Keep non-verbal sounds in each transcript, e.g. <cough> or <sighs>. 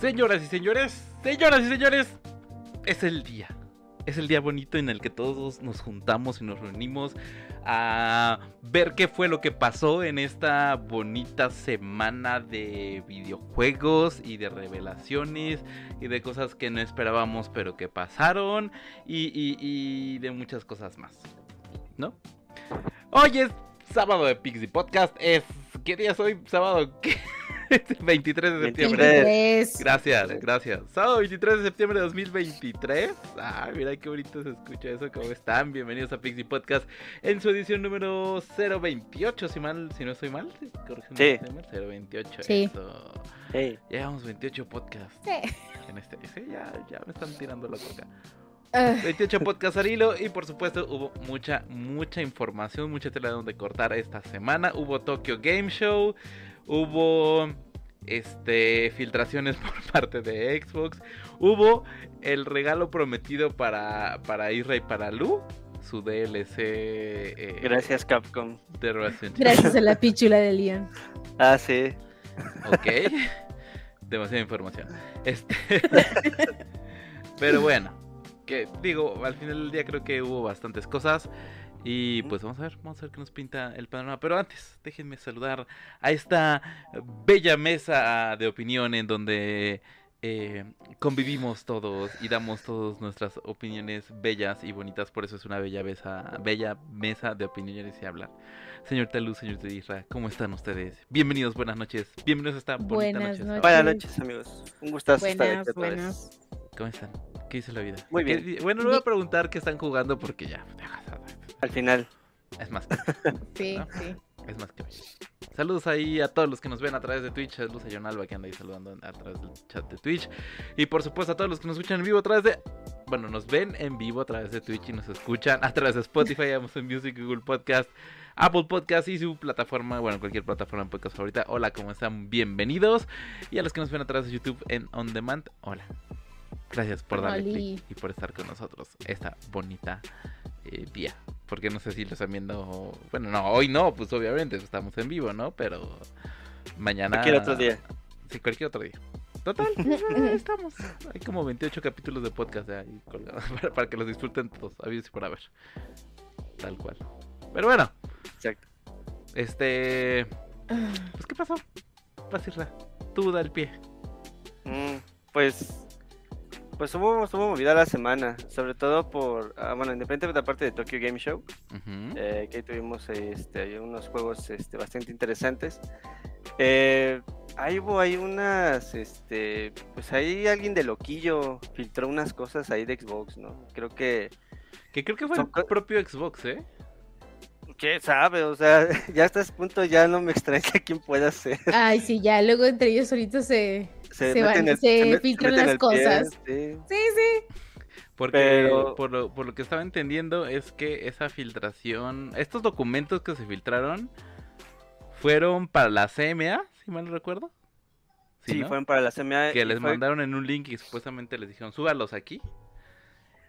Señoras y señores, señoras y señores, es el día. Es el día bonito en el que todos nos juntamos y nos reunimos a ver qué fue lo que pasó en esta bonita semana de videojuegos y de revelaciones y de cosas que no esperábamos pero que pasaron y, de muchas cosas más. ¿No? Hoy es sábado de Pixie Podcast. Es. ¿Qué día es hoy? Sábado. ¿Qué? <laughs> <laughs> 23 de septiembre. 23. Gracias, gracias. Sábado 23 de septiembre de 2023. Ah, mira qué bonito se escucha eso. ¿Cómo están? Bienvenidos a Pixie Podcast en su edición número 028. Si mal, si no estoy mal, sí. Sí. si estoy mal, 028. Sí. Eso. Hey, Llevamos 28 podcasts Sí. en este. Sí, ya, ya me están tirando la coca. Ah, 28 podcasts al hilo y por supuesto hubo mucha, mucha información, mucha tela donde cortar esta semana. Hubo Tokyo Game Show, hubo este filtraciones <laughs> por parte de Xbox, hubo el regalo prometido para, para Isra y para Lu, su DLC eh, gracias Capcom. de gracias a la <laughs> pichula de Leon. Ah, sí. Ok. Demasiada información. Este. <laughs> Pero bueno. Que digo, al final del día creo que hubo bastantes cosas. Y pues vamos a ver, vamos a ver qué nos pinta el panorama. Pero antes, déjenme saludar a esta bella mesa de opinión en donde eh, convivimos todos y damos todas nuestras opiniones bellas y bonitas. Por eso es una bella mesa, bella mesa de opiniones y hablar. Señor Talú, señor Isra, ¿cómo están ustedes? Bienvenidos, buenas noches. Bienvenidos a esta bonita Buenas noche. noches. Buenas noches, amigos. Un gustazo estar aquí. ¿Cómo están? ¿Qué dice la vida? Muy ¿Qué bien. Bueno, no voy a preguntar qué están jugando porque ya. Al final. Es más que, <laughs> Sí, ¿No? sí. es más que. Saludos ahí a todos los que nos ven a través de Twitch. Saludos a John Alba que anda ahí saludando a través del chat de Twitch. Y por supuesto a todos los que nos escuchan en vivo a través de. Bueno, nos ven en vivo a través de Twitch y nos escuchan a través de Spotify, <laughs> Amazon Music, Google Podcast, Apple Podcast y su plataforma, bueno, cualquier plataforma de podcast favorita. Hola, ¿cómo están? Bienvenidos. Y a los que nos ven a través de YouTube en On Demand, hola. Gracias por darle Oli. click y por estar con nosotros esta bonita eh, día. Porque no sé si lo están viendo. Bueno, no, hoy no, pues obviamente estamos en vivo, ¿no? Pero mañana. Cualquier otro día. Sí, cualquier otro día. Total, pues, <laughs> estamos. Hay como 28 capítulos de podcast de ahí colgados <laughs> para, para que los disfruten todos. Habidos y por haber. Tal cual. Pero bueno, Exacto. este. Pues, ¿qué pasó? Pasirla. Tú da el pie. Mm, pues. Pues hubo, hubo movida la semana. Sobre todo por. ah, bueno, independientemente de la parte de Tokyo Game Show. Eh, que ahí tuvimos este, hay unos juegos este, bastante interesantes. Eh, ahí hubo ahí unas, este, pues ahí alguien de loquillo filtró unas cosas ahí de Xbox, ¿no? Creo que, Que creo que fue Son el propio Xbox, ¿eh? ¿qué sabe? O sea, <laughs> ya hasta ese punto ya no me extraña <laughs> quién pueda ser. Ay, sí, ya luego entre ellos solitos se. Se meten van- el- se filtran meten las pie, cosas. sí. Sí, sí. Porque Pero- por, lo, por lo que estaba entendiendo es que esa filtración, estos documentos que se filtraron fueron para la CMA, si mal no recuerdo. Sí, ¿no? fueron para la CMA. que les fue- mandaron en un link y supuestamente les dijeron, súbalos aquí.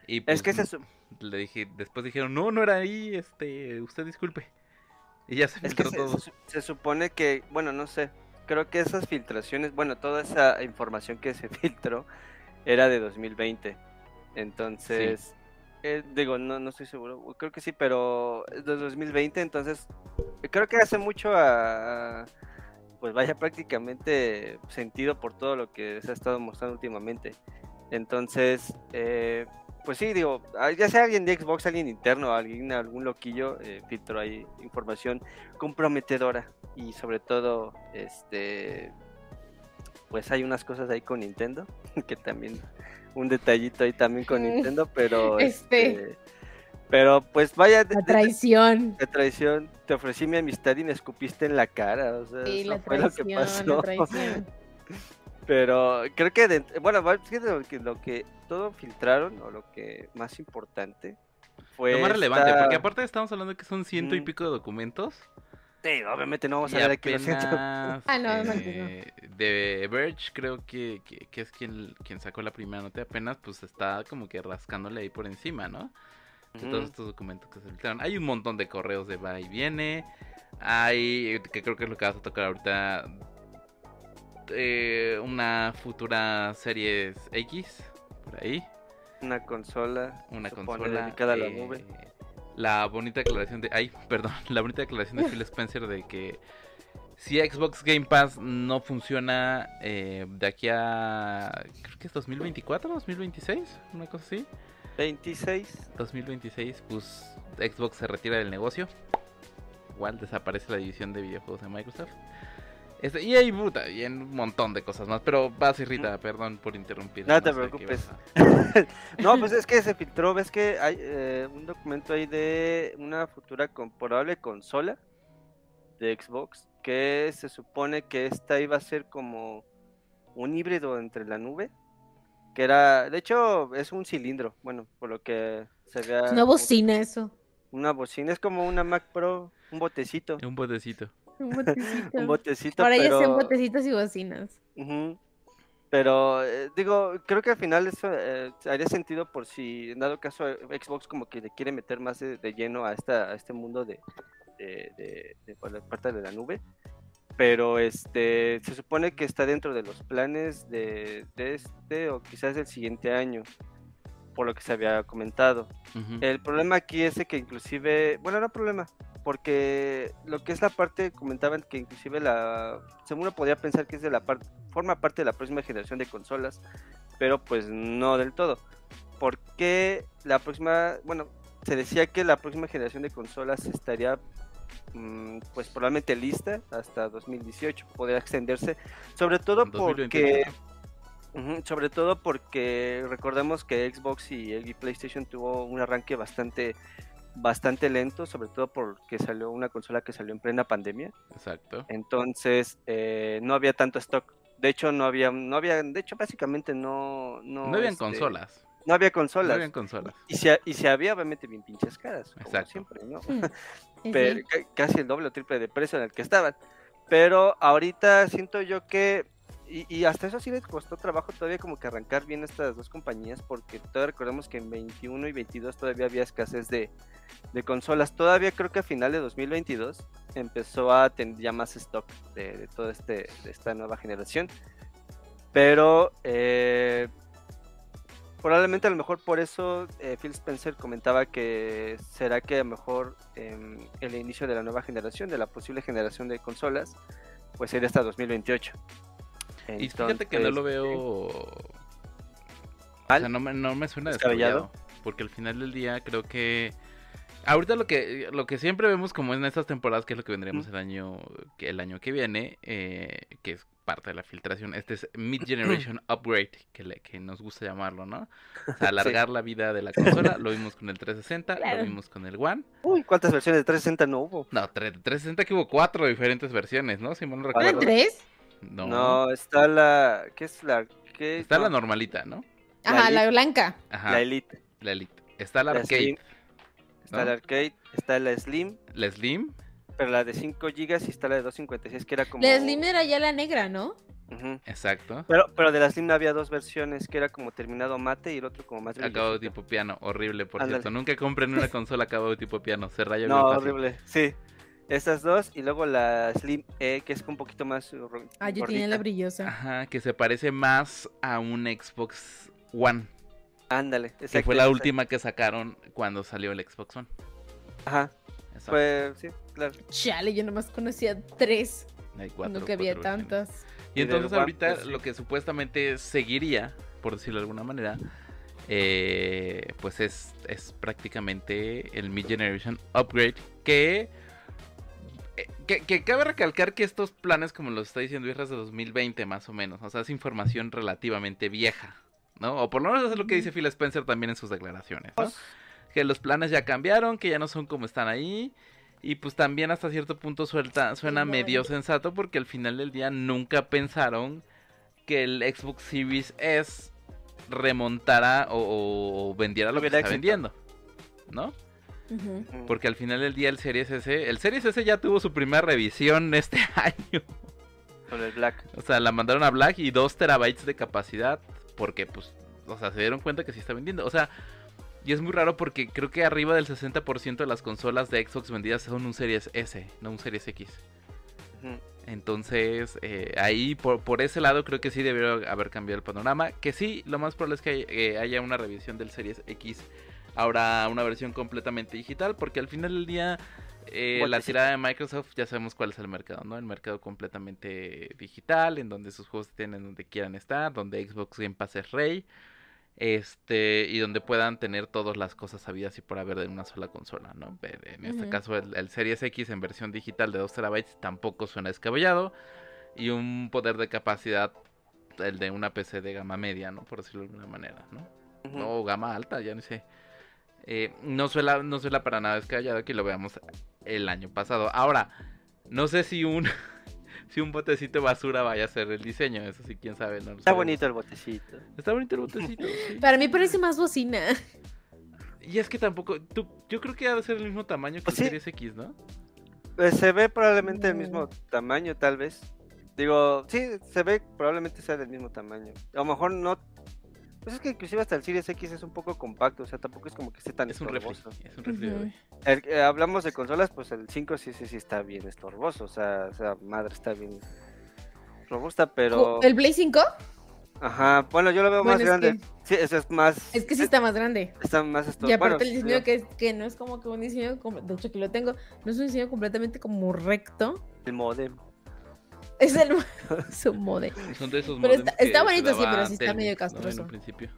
Y pues, Es que se, le dije, después dijeron, no, no era ahí, este, usted disculpe. Y ya se es que filtró se, todo. se- se supone que, bueno, no sé, creo que esas filtraciones, bueno, toda esa información que se <laughs> filtró era de 2020. Entonces, eh, digo, no, no estoy seguro, creo que sí, pero es de 2020, entonces, creo que hace mucho a, a- pues vaya prácticamente sentido por todo lo que se ha estado mostrando últimamente. Entonces, eh, pues sí, digo, ah, ya sea alguien de Xbox, alguien interno, alguien, algún loquillo, eh, filtró ahí información comprometedora y sobre todo, este, pues hay unas cosas ahí con Nintendo, <laughs> que también, un detallito ahí también con <laughs> Nintendo, pero, este. este, pero pues vaya, de, La de- traición. de traición, te ofrecí mi amistad y me escupiste en la cara, o sea, Sí, eso la fue lo que la pasó. <laughs> Pero creo que, de- bueno, lo que, lo que todo filtraron, o lo que más importante, fue. Lo más relevante, porque aparte estamos hablando que son ciento y pico de documentos. Sí, obviamente no vamos a ver aquí los ciento- apenas, <laughs> Ah, no, no, eh, de Verge creo que, que, que es quien, quien sacó la primera nota apenas pues está como que rascándole ahí por encima, ¿no? De todos estos documentos que se filtraron. Hay un montón de correos de va y viene. Hay, que creo que es lo que vas a tocar ahorita. eh, una futura Series X, por ahí. Una consola. Una consola. dedicada a la eh, nube. La bonita declaración de. Ay, perdón. <laughs> La bonita declaración de Phil Spencer de que si Xbox Game Pass no funciona eh, de aquí a. Creo que es 2024, 2026, una cosa así. 26. 2026, pues Xbox se retira del negocio. Igual desaparece la división de videojuegos de Microsoft. Este, y hay puta, y en un montón de cosas más. Pero vas y Rita, perdón por interrumpir. No te preocupes. a- <laughs> No, pues es que se filtró, ves que hay eh, un documento ahí de una futura probable consola de Xbox que se supone que esta iba a ser como un híbrido entre la nube, que era, de hecho es un cilindro, bueno, por lo que se vea. Es una bocina eso. Una bocina, es como una Mac Pro, un botecito, Un botecito. Un botecito. un botecito, Ahora ya pero... sean botecitos y bocinas. Pero eh, digo, creo que al final eso eh, haría sentido por si en dado caso Xbox como que le quiere meter más de, de lleno a esta a este mundo de, de, de- de por la parte de la nube. Pero este se supone que está dentro de los planes de, de este o quizás del siguiente año, por lo que se había comentado. El problema aquí es que inclusive, bueno, no problema, porque lo que es la parte, comentaban que inclusive la, según uno podría pensar que es de la parte, forma parte de la próxima generación de consolas, pero pues no del todo. Porque la próxima, bueno, se decía que la próxima generación de consolas estaría mm, pues probablemente lista hasta 2018, podría extenderse, sobre todo porque... 2028. Ujú, Sobre todo porque recordemos que Xbox y, y PlayStation tuvo un arranque bastante bastante lento, sobre todo porque salió una consola que salió en plena pandemia. Exacto. Entonces eh, no había tanto stock. De hecho no había no había de hecho básicamente no no, No, habían este, consolas. No había No consolas. habían consolas. Y si, y si había obviamente bien pinches caras, como Exacto. siempre, ¿no? Sí, <laughs> pero sí. casi el doble o triple de precio en el que estaban. Pero ahorita siento yo que, y, hasta eso sí les costó trabajo todavía como que arrancar bien estas dos compañías, porque todavía recordemos que en 21 y 22 todavía había escasez de, consolas. Todavía creo que a final de 2022 empezó a tener ya más stock de, de todo este, esta nueva generación. Pero eh, probablemente a lo mejor por eso eh, Phil Spencer comentaba que será que a lo mejor em, el inicio de la nueva generación, de la posible generación de consolas, pues sería hasta 2028. Y fíjate que no lo veo. O sea, no me, no me suena ¿Descabellado? Porque al final del día creo que. Ahorita lo que lo que siempre vemos como en estas temporadas, que es lo que vendremos el año que el año que viene, eh, que es parte de la filtración, este es Mid Generation <clears throat> Upgrade, que, le- que nos gusta llamarlo, ¿no? O sea, <laughs> alargar la vida de la <laughs> consola, lo vimos con el 360, Claro. lo vimos con el One. Uy, ¿cuántas versiones de 360 no hubo? No, tre- 360 que hubo cuatro diferentes versiones, ¿no? Si mal no ¿Eran recuerdo. tres? No, No, está la... ¿Qué es la...? ¿Qué? está la normalita, ¿no? Ajá, la blanca. Ajá, La Elite. la Elite. Está la La Arcade, Slim. Está ¿no? la Arcade, está la Slim, la Slim, pero la de 5 GB y está la de 256, que era como... La Slim era ya la negra, ¿no? Exacto. Pero, pero de la Slim había dos versiones, que era como terminado mate y el otro como más Acabado tipo piano, horrible, por cierto. Nunca compren una consola acabado tipo piano, se raya bien No, horrible, sí. Esas dos y luego la Slim E, que es un poquito más Ah, yo tenía la brillosa. Ajá, que se parece más a un Xbox One, Ándale, que exacto, fue la última que sacaron cuando salió el Xbox One. Ajá, Exacto. pues sí, claro. Chale, yo nomás conocía tres. Hay cuatro, no que había cuatro versiones. tantas. Y entonces One, ahorita pues, lo que supuestamente seguiría, por decirlo de alguna manera, eh, pues es, es prácticamente el Mid Generation Upgrade que, que... que cabe recalcar que estos planes, como los está diciendo Viejas de 2020 más o menos, o sea, es información relativamente vieja, ¿no? O por lo menos es lo que dice Phil Spencer también en sus declaraciones, ¿no? Pues, que los planes ya cambiaron, que ya no son como están ahí. Y pues también hasta cierto punto suelta, suena medio sensato porque al final del día nunca pensaron que el Xbox Series S remontara o, o- vendiera lo que está vendiendo. ¿No? Porque al final del día el Series S, el Series S ya tuvo su primera revisión <laughs> este año. Con el Black. O sea, la mandaron a Black y 2 terabytes de capacidad. Porque, pues, o sea, se dieron cuenta que sí está vendiendo. O sea, y es muy raro porque creo que arriba del 60% de las consolas de Xbox vendidas son un Series S, no un Series X. Entonces, eh, ahí por, por ese lado creo que sí debió haber cambiado el panorama. Que sí, lo más probable es que eh, haya una revisión del Series X. Ahora una versión completamente digital, porque al final del día eh, la tirada de Microsoft ya sabemos cuál es el mercado, ¿no? El mercado completamente digital, en donde sus juegos tienen donde quieran estar, donde Xbox Game Pass es rey, este, y donde puedan tener todas las cosas sabidas y por haber de una sola consola, ¿no? En este caso el, el Series X en versión digital de 2 terabytes tampoco suena descabellado y un poder de capacidad el de una PC de gama media, ¿no? Por decirlo de alguna manera, ¿no? Ujú. O gama alta, ya no sé. Eh, no suena, no suena para nada descabellado que lo veamos el año pasado. Ahora, no sé si un <laughs> si un botecito de basura vaya a ser el diseño, eso sí, quién sabe. No lo Está sabemos. bonito el botecito. Está bonito el botecito. <laughs> sí. Para mí parece más bocina. Y es que tampoco, tú, yo creo que ha de ser el mismo tamaño que Pues el sí. Series X, ¿no? Pues se ve probablemente el mismo Mm. tamaño, tal vez. Digo, sí, se ve probablemente sea del mismo tamaño. A lo mejor no. Pues es que inclusive hasta el Series X es un poco compacto, o sea, tampoco es como que esté tan Es un refri, estorboso. es un refri, bebé. El- eh, hablamos de consolas, pues el 5 sí, sí, sí está bien estorboso, o sea, o sea, madre está bien robusta, pero... ¿El Play 5? Ajá, bueno, yo lo veo Bueno, más es grande. que- Sí, eso es más... Es que sí está más grande. Está más Y estorboso. aparte el diseño que, que no es como que un diseño, como- de hecho aquí lo tengo, no es un diseño completamente como recto. El modem. Es el su <laughs> modelo. <laughs> Son de esos Pero está- está bonito, sí, pero sí está medio ¿no? En castroso. un principio.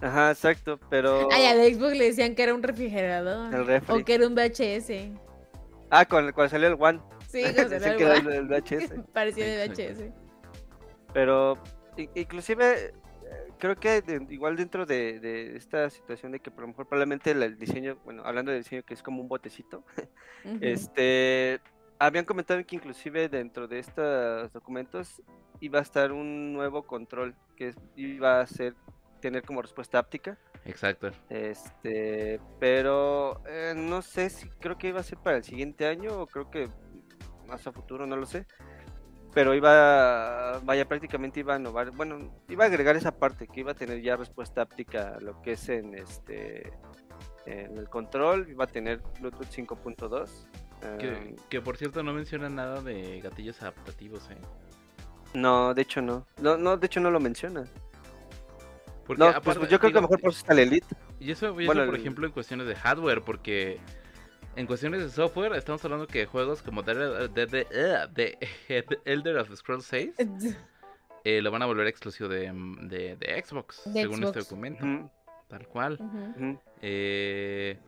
Ajá, exacto, pero... Ay, al Xbox le decían que era un refrigerador. El refri. O que era un VHS. Ah, con, cuando salió el One. Sí, <laughs> como Decían se que el, el VHS. Parecía de. VHS. Pero i- inclusive eh, creo que de- igual dentro de, de esta situación de que por lo mejor probablemente el, el diseño, bueno, hablando del diseño que es como un botecito, Ujú. este habían comentado que inclusive dentro de estos documentos iba a estar un nuevo control que iba a ser tener como respuesta áptica. Exacto. Este, pero eh, no sé si creo que iba a ser para el siguiente año o creo que más a futuro, no lo sé. Pero iba, vaya, prácticamente iba a innovar, bueno, iba a agregar esa parte, que iba a tener ya respuesta áptica lo que es en este, en el control, iba a tener Bluetooth 5.2. Que, que por cierto no menciona nada de gatillos adaptativos, ¿eh? no, de hecho no, no, no, de hecho no lo menciona. Porque No, pues, aparte, pues yo creo que a lo mejor por eso está el Elite. Y eso, y eso, Bueno, por el- ejemplo, en cuestiones de hardware, porque en cuestiones de software estamos hablando que juegos como The, The- The- The Elder of Scrolls 6 <laughs> eh, lo van a volver exclusivo de, de- de Xbox, De según este Xbox. documento, Ujú, tal cual. Eh,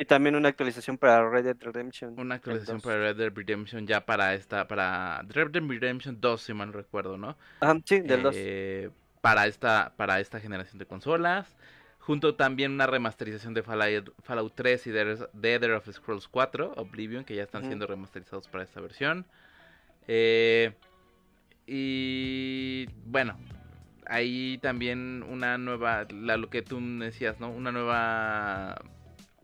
Y también una actualización para Red Dead Redemption. una actualización 2. para Red Dead Redemption ya para esta, para Red Dead Redemption 2, si mal recuerdo, ¿no? Ajá, sí, del 2. eh, para esta para esta generación de consolas junto también una remasterización de Fallout, Fallout 3 y de The Elder of Scrolls 4 Oblivion que ya están siendo remasterizados para esta versión Eh, y bueno ahí también una nueva la, lo que tú decías no una nueva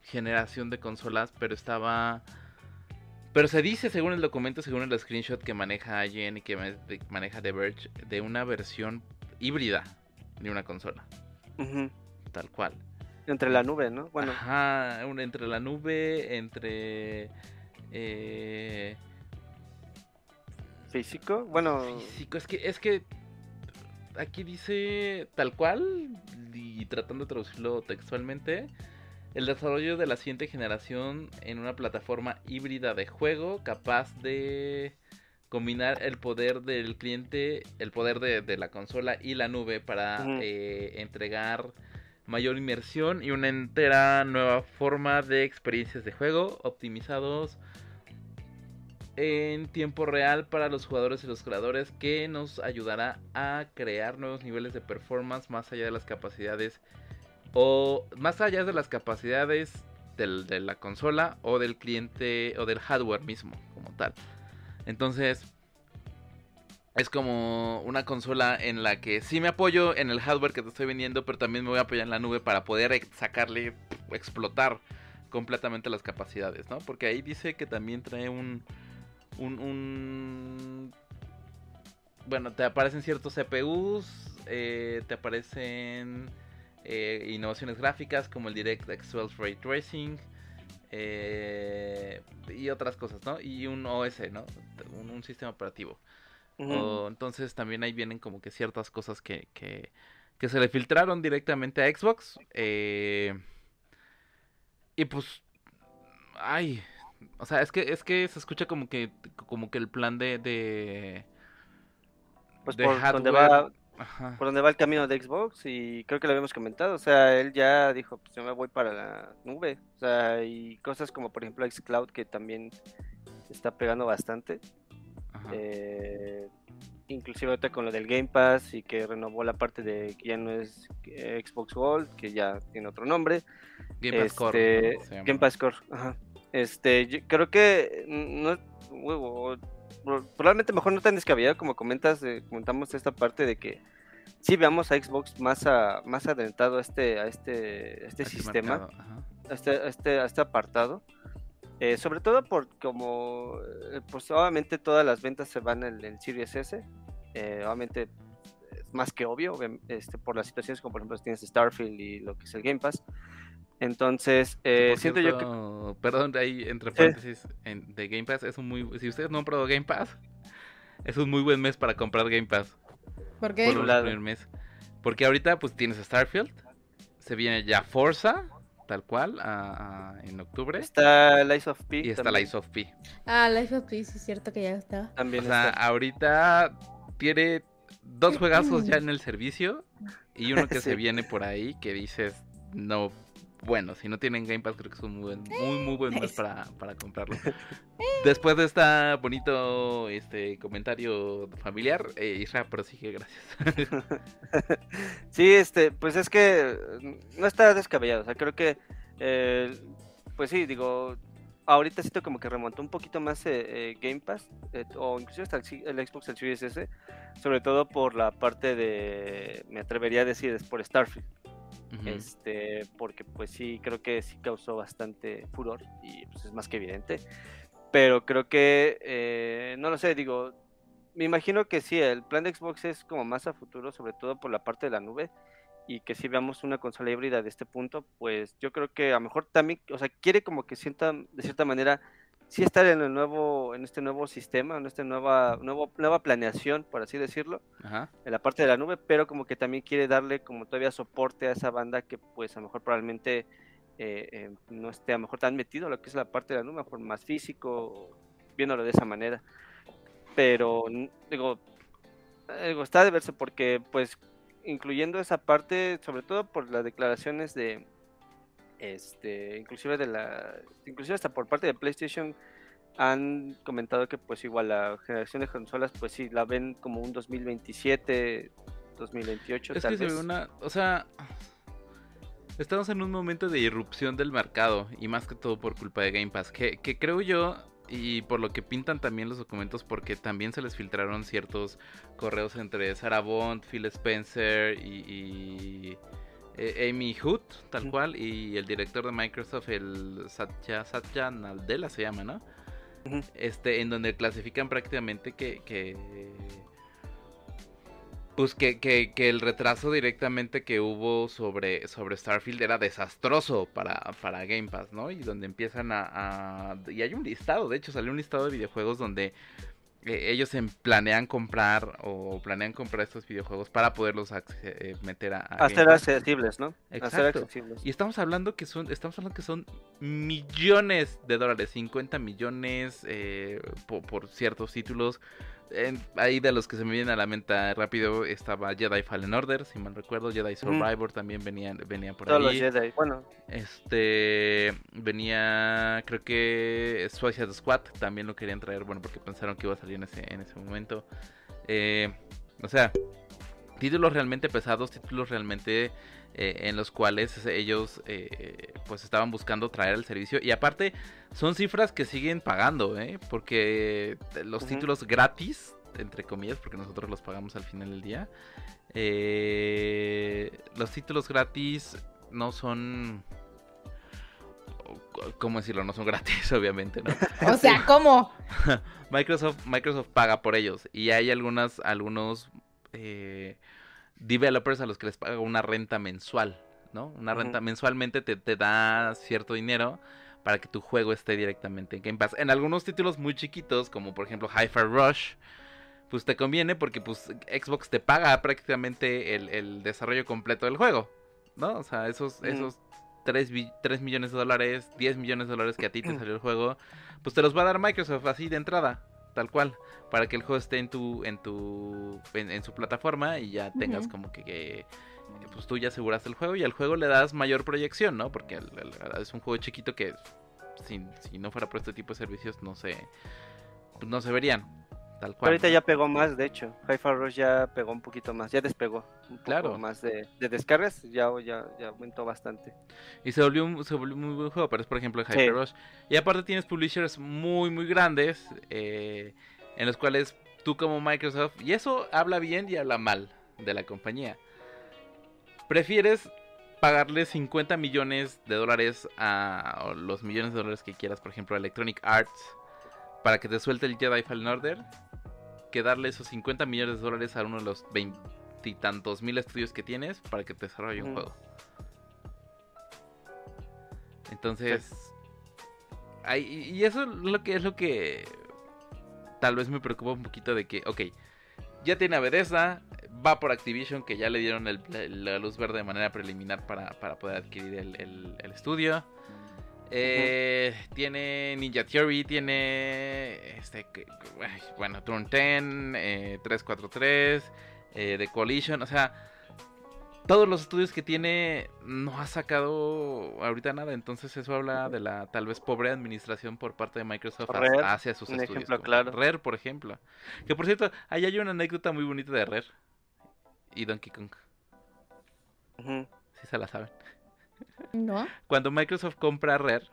generación de consolas pero estaba pero se dice, según el documento, según el screenshot que maneja Jen y que maneja The Verge, de una versión híbrida de una consola, tal cual. Entre la nube, ¿no? Bueno, Ajá, entre la nube, entre eh, físico. Bueno, físico. Es que, es que aquí dice tal cual, y tratando de traducirlo textualmente, el desarrollo de la siguiente generación en una plataforma híbrida de juego capaz de combinar el poder del cliente, el poder de, de la consola y la nube para eh, entregar mayor inmersión y una entera nueva forma de experiencias de juego optimizados en tiempo real para los jugadores y los creadores que nos ayudará a crear nuevos niveles de performance más allá de las capacidades o más allá de las capacidades de la consola o del cliente o del hardware mismo como tal. Entonces es como una consola en la que sí me apoyo en el hardware que te estoy vendiendo, pero también me voy a apoyar en la nube para poder sacarle, explotar completamente las capacidades, ¿no? Porque ahí dice que también trae un, un, un- bueno, te aparecen ciertos CPUs, eh, te aparecen eh, innovaciones gráficas como el DirectX 12 Ray Tracing, eh, y otras cosas, ¿no? Y un OS, ¿no? Un, un sistema operativo. O- entonces también ahí vienen como que ciertas cosas que, que, que se le filtraron directamente a Xbox. eh, y pues, ay, o sea, es que es que se escucha como que como que el plan de de, Pues de por donde hardware- va, ajá, por donde va el camino de Xbox y creo que lo habíamos comentado, o sea, él ya dijo, pues yo me voy para la nube, o sea, y cosas como por ejemplo Xcloud que también está pegando bastante, eh, inclusive ahorita con lo del Game Pass y que renovó la parte de que ya no es eh, Xbox Gold, que ya tiene otro nombre, Game Pass Core, este, llama. Game Pass Core, ajá. Este, yo creo que no probablemente mejor no tan descabellado como comentas, eh, comentamos esta parte de que sí veamos a Xbox más a, más adelantado a este, a este, a este Aquí sistema, marcado, ajá. a este, a este, a este apartado. Eh, sobre todo por como eh, pues obviamente todas las ventas se van en el Series S. obviamente es más que obvio, este, por las situaciones como por ejemplo tienes Starfield y lo que es el Game Pass. Entonces, eh, siento yo que Perdón, ahí entre Sí. paréntesis, en- de Game Pass es un muy... Si ustedes no han probado Game Pass, es un muy buen mes para comprar Game Pass. ¿Por qué? Por el un lado. primer mes. Porque ahorita pues tienes Starfield, se viene ya Forza, tal cual, a- a- en octubre. está Lies of P. y está también, Lies of P. Ah, Life of Peace, sí es cierto que ya está. O También sea, está. ahorita tiene dos juegazos ya en el servicio y uno que se <laughs> viene por ahí que dices, no, bueno, si no tienen Game Pass creo que es un muy buen, muy, muy buen mes para, para comprarlo. <laughs> Después de este bonito este comentario familiar, eh, Isra prosigue, gracias. <laughs> Sí, este, pues es que mm, no está descabellado. O sea, creo que, eh, pues sí, digo, ahorita siento como que remontó un poquito más eh, eh, Game Pass, eh, o inclusive hasta el Xbox, el Series S, sobre todo por la parte de, me atrevería a decir, es por Starfield. Este porque pues sí creo que sí causó bastante furor y pues es más que evidente. Pero creo que eh, no lo sé digo me imagino que sí el plan de Xbox es como más a futuro sobre todo por la parte de la nube y que si veamos una consola híbrida de este punto pues yo creo que a lo mejor también o sea quiere como que sienta de cierta manera sí estar en el nuevo en este nuevo sistema en esta nueva nuevo, nueva planeación por así decirlo Ajá. en la parte de la nube, pero como que también quiere darle como todavía soporte a esa banda que pues a lo mejor probablemente eh, eh, no esté a lo mejor tan metido en lo que es la parte de la nube, a lo mejor más físico, viéndolo de esa manera. Pero digo, eh, digo, está de verse porque pues incluyendo esa parte, sobre todo por las declaraciones de este, inclusive de la, inclusive hasta por parte de PlayStation han comentado que pues igual la generación de consolas pues sí la ven como un 2027 2028 Es tal que se vez. ve una, o sea, estamos en un momento de irrupción del mercado y más que todo por culpa de Game Pass, que, que creo yo y por lo que pintan también los documentos porque también se les filtraron ciertos correos entre Sarah Bond, Phil Spencer y, y, eh, Amy Hood, tal cual, y el director de Microsoft, el Satya, Satya Nadella se llama, ¿no? Este, en donde clasifican prácticamente que, que pues que, que, que el retraso directamente que hubo sobre, sobre Starfield era desastroso para, para Game Pass, ¿no? Y donde empiezan a, a- Y hay un listado, de hecho salió un listado de videojuegos donde eh, ellos em- planean comprar o planean comprar estos videojuegos para poderlos eh, meter a, a hacer accesibles no hacer Exacto. accesibles Y estamos hablando que son, estamos hablando que son millones de dólares, 50 millones eh, po- por, ciertos títulos. En- ahí de los que se me vienen a la mente rápido estaba Jedi Fallen Order, si mal recuerdo, Jedi Survivor también venía, venía por todos los ahí. Jedi bueno Este venía, creo que Suicide Squad también lo querían traer, bueno, porque pensaron que iba a salir en ese, en ese momento. Eh, o sea, títulos realmente pesados, títulos realmente eh, en los cuales ellos eh, pues estaban buscando traer el servicio. Y aparte, son cifras que siguen pagando, ¿eh? Porque los títulos gratis, entre comillas, porque nosotros los pagamos al final del día. eh, los títulos gratis no son... ¿Cómo decirlo? No son gratis, <laughs> obviamente, ¿no? O sea, ¿cómo? <laughs> Microsoft, Microsoft paga por ellos y hay algunas, algunos eh, developers a los que les paga una renta mensual, ¿no? Una renta mensualmente te, te da cierto dinero para que tu juego esté directamente en Game Pass. En algunos títulos muy chiquitos, como por ejemplo Hi-Fi Rush, pues te conviene porque pues Xbox te paga prácticamente el, desarrollo completo del juego, ¿no? O sea, esos, esos 3, 3, millones de dólares, 10 millones de dólares que a ti te <clears throat> salió el juego, pues te los va a dar Microsoft así de entrada, tal cual, para que el juego esté en tu, en tu, en, su plataforma y ya tengas como que, pues tú ya aseguraste el juego y al juego le das mayor proyección, ¿no? Porque es un juego chiquito que si, si no fuera por este tipo de servicios no se, pues no se verían. Tal cual. ahorita ya pegó más, de hecho. Hi-Fi Rush ya pegó un poquito más, ya despegó. Un claro. más de, descargas, ya, ya, ya, aumentó bastante. Y se volvió, un, se volvió muy buen juego, pero es por ejemplo Hi-Fi Rush. Y aparte tienes publishers muy, muy grandes, eh, en los cuales tú como Microsoft, y eso habla bien y habla mal de la compañía. Prefieres pagarle 50 millones de dólares a los millones de dólares que quieras, por ejemplo, a Electronic Arts, para que te suelte el Jedi Fallen Order, que darle esos 50 millones de dólares a uno de los veintitantos mil estudios que tienes para que te desarrolle un juego. Entonces, y eso es lo que es lo que tal vez me preocupa un poquito de que, ok, ya tiene a Bethesda, va por Activision, que ya le dieron la luz verde de manera preliminar para, poder adquirir el, estudio. Eh, tiene Ninja Theory, tiene este, bueno, Turn 10, 343, eh, eh, The Coalition, o sea, todos los estudios que tiene no ha sacado ahorita nada, entonces eso habla de la tal vez pobre administración por parte de Microsoft hacia sus un estudios. Ejemplo claro. Rare, por ejemplo. Que por cierto, ahí hay una anécdota muy bonita de Rare y Donkey Kong. Si se la saben. No. Cuando Microsoft compra Rare,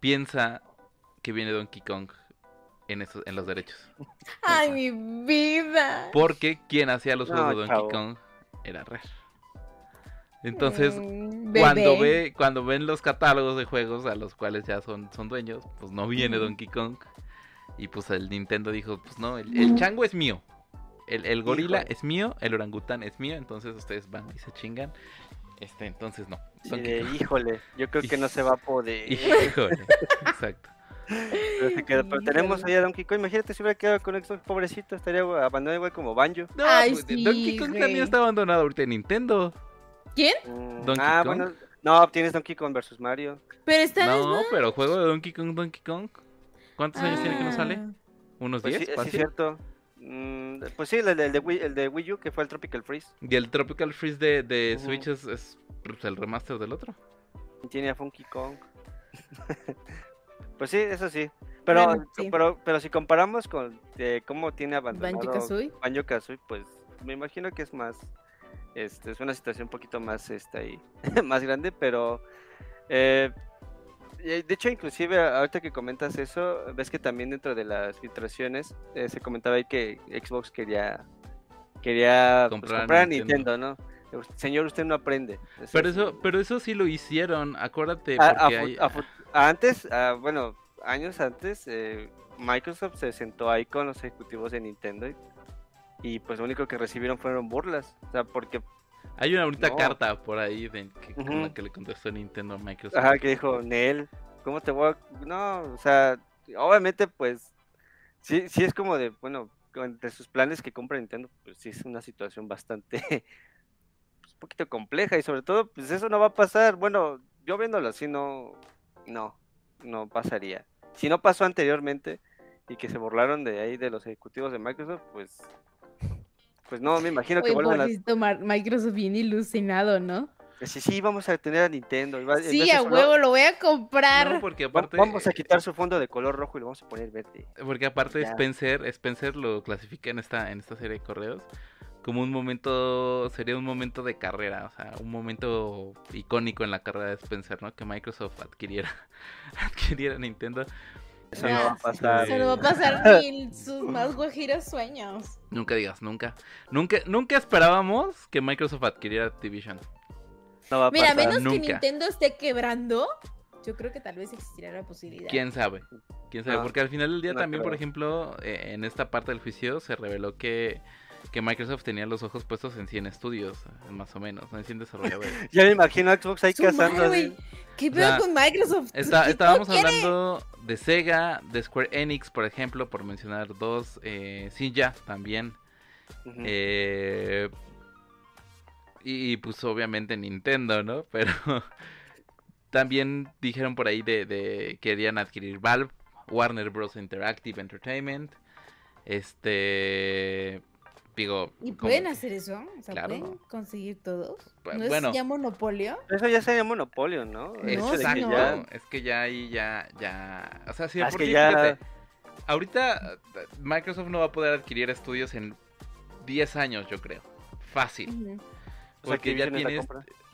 piensa que viene Donkey Kong en, esos, en los derechos. ¡Ay, mi vida! Porque quien hacía los juegos de Donkey Kong era Rare. Entonces, mm, cuando ve, cuando ven los catálogos de juegos a los cuales ya son, son dueños, pues no viene Donkey Kong. Y pues el Nintendo dijo, pues no, el, chango es mío. El, gorila es mío, el orangután es mío, entonces ustedes van y se chingan. Este, entonces no. híjole, yo creo que no se va a poder. <laughs> Híjole, exacto. Pero, tenemos ahí a Donkey Kong. Imagínate si hubiera quedado con Xbox, pobrecito, estaría abandonado igual como Banjo. No, pues, Donkey Kong también está abandonado ahorita en Nintendo. ¿Quién? Mm, Donkey ah, Kong. bueno, no, tienes Donkey Kong versus Mario. Pero está No, pero juego de Donkey Kong, Donkey Kong. ¿Cuántos años tiene que no sale? Ah. ¿Unos 10? Pues sí, es cierto. Mm, pues sí, el de, el, de Wii, el de Wii U, que fue el Tropical Freeze. Y el Tropical Freeze de, de Switch es, es pues, el remaster del otro. Tiene a Funky Kong. <laughs> pues sí, eso sí. Pero, pero, pero si comparamos con eh, cómo tiene abandonado Banjo Kazooie, pues me imagino que es más, este, es una situación un poquito más, este, ahí, <laughs> más grande, pero eh, de hecho, inclusive ahorita que comentas eso, ves que también dentro de las filtraciones eh, se comentaba ahí que Xbox quería quería pues, comprar, a Nintendo, ¿no? Señor, usted no aprende. pero eso, pero eso sí lo hicieron, acuérdate. Porque antes, bueno, años antes, eh, Microsoft se sentó ahí con los ejecutivos de Nintendo y, pues lo único que recibieron fueron burlas. O sea, porque hay una bonita carta por ahí de, que, con la que le contestó Nintendo a Microsoft. Ajá, que dijo, Nel, ¿cómo te voy a...? No, o sea, obviamente pues sí, sí es como de, bueno, entre sus planes que compra Nintendo, pues sí es una situación bastante, <laughs> pues, un poquito compleja y sobre todo, pues eso no va a pasar. Bueno, yo viéndolo así no, no, no pasaría. Si no pasó anteriormente y que se burlaron de ahí de los ejecutivos de Microsoft, pues pues no, me imagino que vuelvan a... Microsoft bien ilusionado, ¿no? Pues sí, sí, vamos a tener a Nintendo. Sí, a huevo, lo voy a comprar. porque aparte... Vamos a quitar su fondo de color rojo y lo vamos a poner verde. Porque aparte Spencer, Spencer lo clasifica en esta, en esta serie de correos como un momento, sería un momento de carrera, o sea, un momento icónico en la carrera de Spencer, ¿no? Que Microsoft adquiriera, <laughs> adquiriera Nintendo. Eso no va a pasar. Se lo va a pasar <laughs> ni sus más guajiros sueños. Nunca digas nunca. Nunca, nunca esperábamos que Microsoft adquiriera Activision. No va a Mira, menos que Nintendo esté quebrando, yo creo que tal vez existiría la posibilidad. ¿Quién sabe? ¿Quién sabe? Porque al final del día también, por ejemplo, eh, en esta parte del juicio se reveló que que Microsoft tenía los ojos puestos en 100 estudios, más o menos, en 100 desarrolladores. <laughs> Ya me imagino a Xbox ahí cazando madre. ¿Qué O pedo sea, con Microsoft? Está- ¿Qué- estábamos hablando de Sega, de Square Enix, por ejemplo, por mencionar dos, eh, Sinja también. Eh, y pues obviamente Nintendo, ¿no? <laughs> Pero también dijeron por ahí de, de querían adquirir Valve, Warner Bros. Interactive Entertainment. Este. Digo. ¿Y como- pueden hacer eso? O sea, Claro. ¿pueden conseguir todos? ¿No bueno. es ya monopolio? Eso ya sería monopolio, ¿no? De que ya- Es que ya ahí ya, ya. O sea, sí, Ah, es por que sí, ya- fíjate, ahorita eh, Microsoft no va a poder adquirir estudios en 10 años, yo creo. Fácil. Ujú. O sea, Porque ya tienes,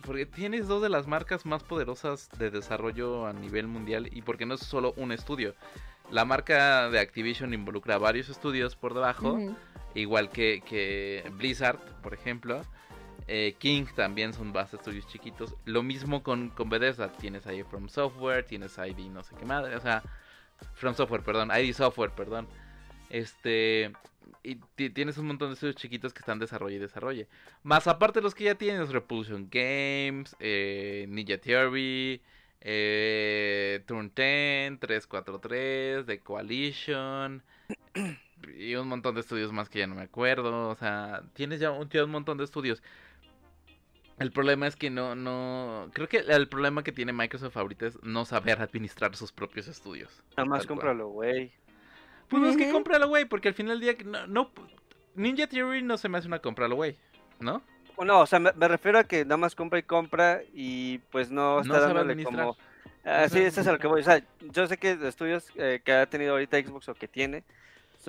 porque tienes dos de las marcas más poderosas de desarrollo a nivel mundial y porque no es solo un estudio. La marca de Activision involucra a varios estudios por debajo, Ujú. Igual que, que Blizzard, por ejemplo. Eh, King también son más estudios chiquitos. Lo mismo con, con Bethesda. Tienes ahí From Software, tienes ID no sé qué madre. O sea, From Software, perdón. ID Software, perdón. Este... Y ti- tienes un montón de estudios chiquitos que están desarrolle y desarrolle. Más aparte los que ya tienes, Repulsion Games, eh, Ninja Theory, eh, Turn 10, 343, The Coalition y un montón de estudios más que ya no me acuerdo. O sea, tienes ya un, ya un montón de estudios. El problema es que no, no... Creo que el problema que tiene Microsoft ahorita es no saber administrar sus propios estudios. Nada más cómpralo, güey. Pues no es que cómpralo, güey, porque al final del día... No, no- Ninja Theory no se me hace una cómpralo, güey. ¿No? O No, o sea, me, me refiero a que nada más compra y compra y pues no No está sabe dándole administrar. como... Ah, sí, eso es a lo que voy. O sea, yo sé que de estudios eh, que ha tenido ahorita Xbox o que tiene,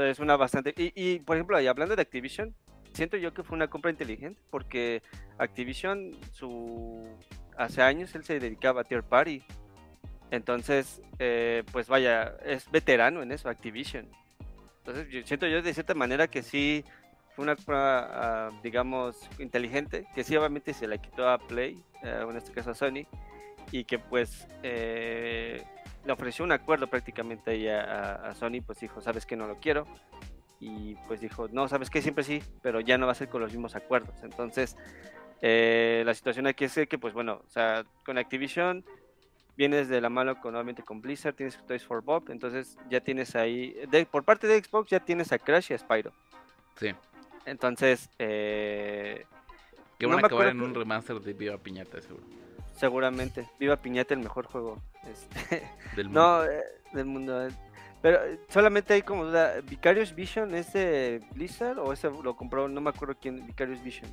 sea, es una bastante... Y, y, por ejemplo, y hablando de Activision, siento yo que fue una compra inteligente porque Activision, su hace años él se dedicaba a tier party. Entonces, eh, pues vaya, es veterano en eso, Activision. Entonces, yo siento yo de cierta manera que sí fue una compra, ah, digamos, inteligente, que sí obviamente se la quitó a Play, o en este caso a Sony, y que pues eh, le ofreció un acuerdo prácticamente ahí a, Sony, pues dijo, sabes que no lo quiero, y pues dijo, no, sabes que siempre sí, pero ya no va a ser con los mismos acuerdos. Entonces, eh, la situación aquí es que, pues bueno, o sea, con Activision vienes de la mano con, obviamente con Blizzard, tienes Toys for Bob, entonces ya tienes ahí, de- por parte de Xbox ya tienes a Crash y a Spyro. Sí. Entonces, eh, Que van a acabar en un remaster de Viva Piñata, seguro. Seguramente, Viva Piñata el mejor juego este, <laughs> Del mundo. no, eh, del mundo. eh. Pero eh, solamente hay como duda, ¿Vicarious Vision es de Blizzard o ese lo compró? No me acuerdo quién, Vicarious Vision.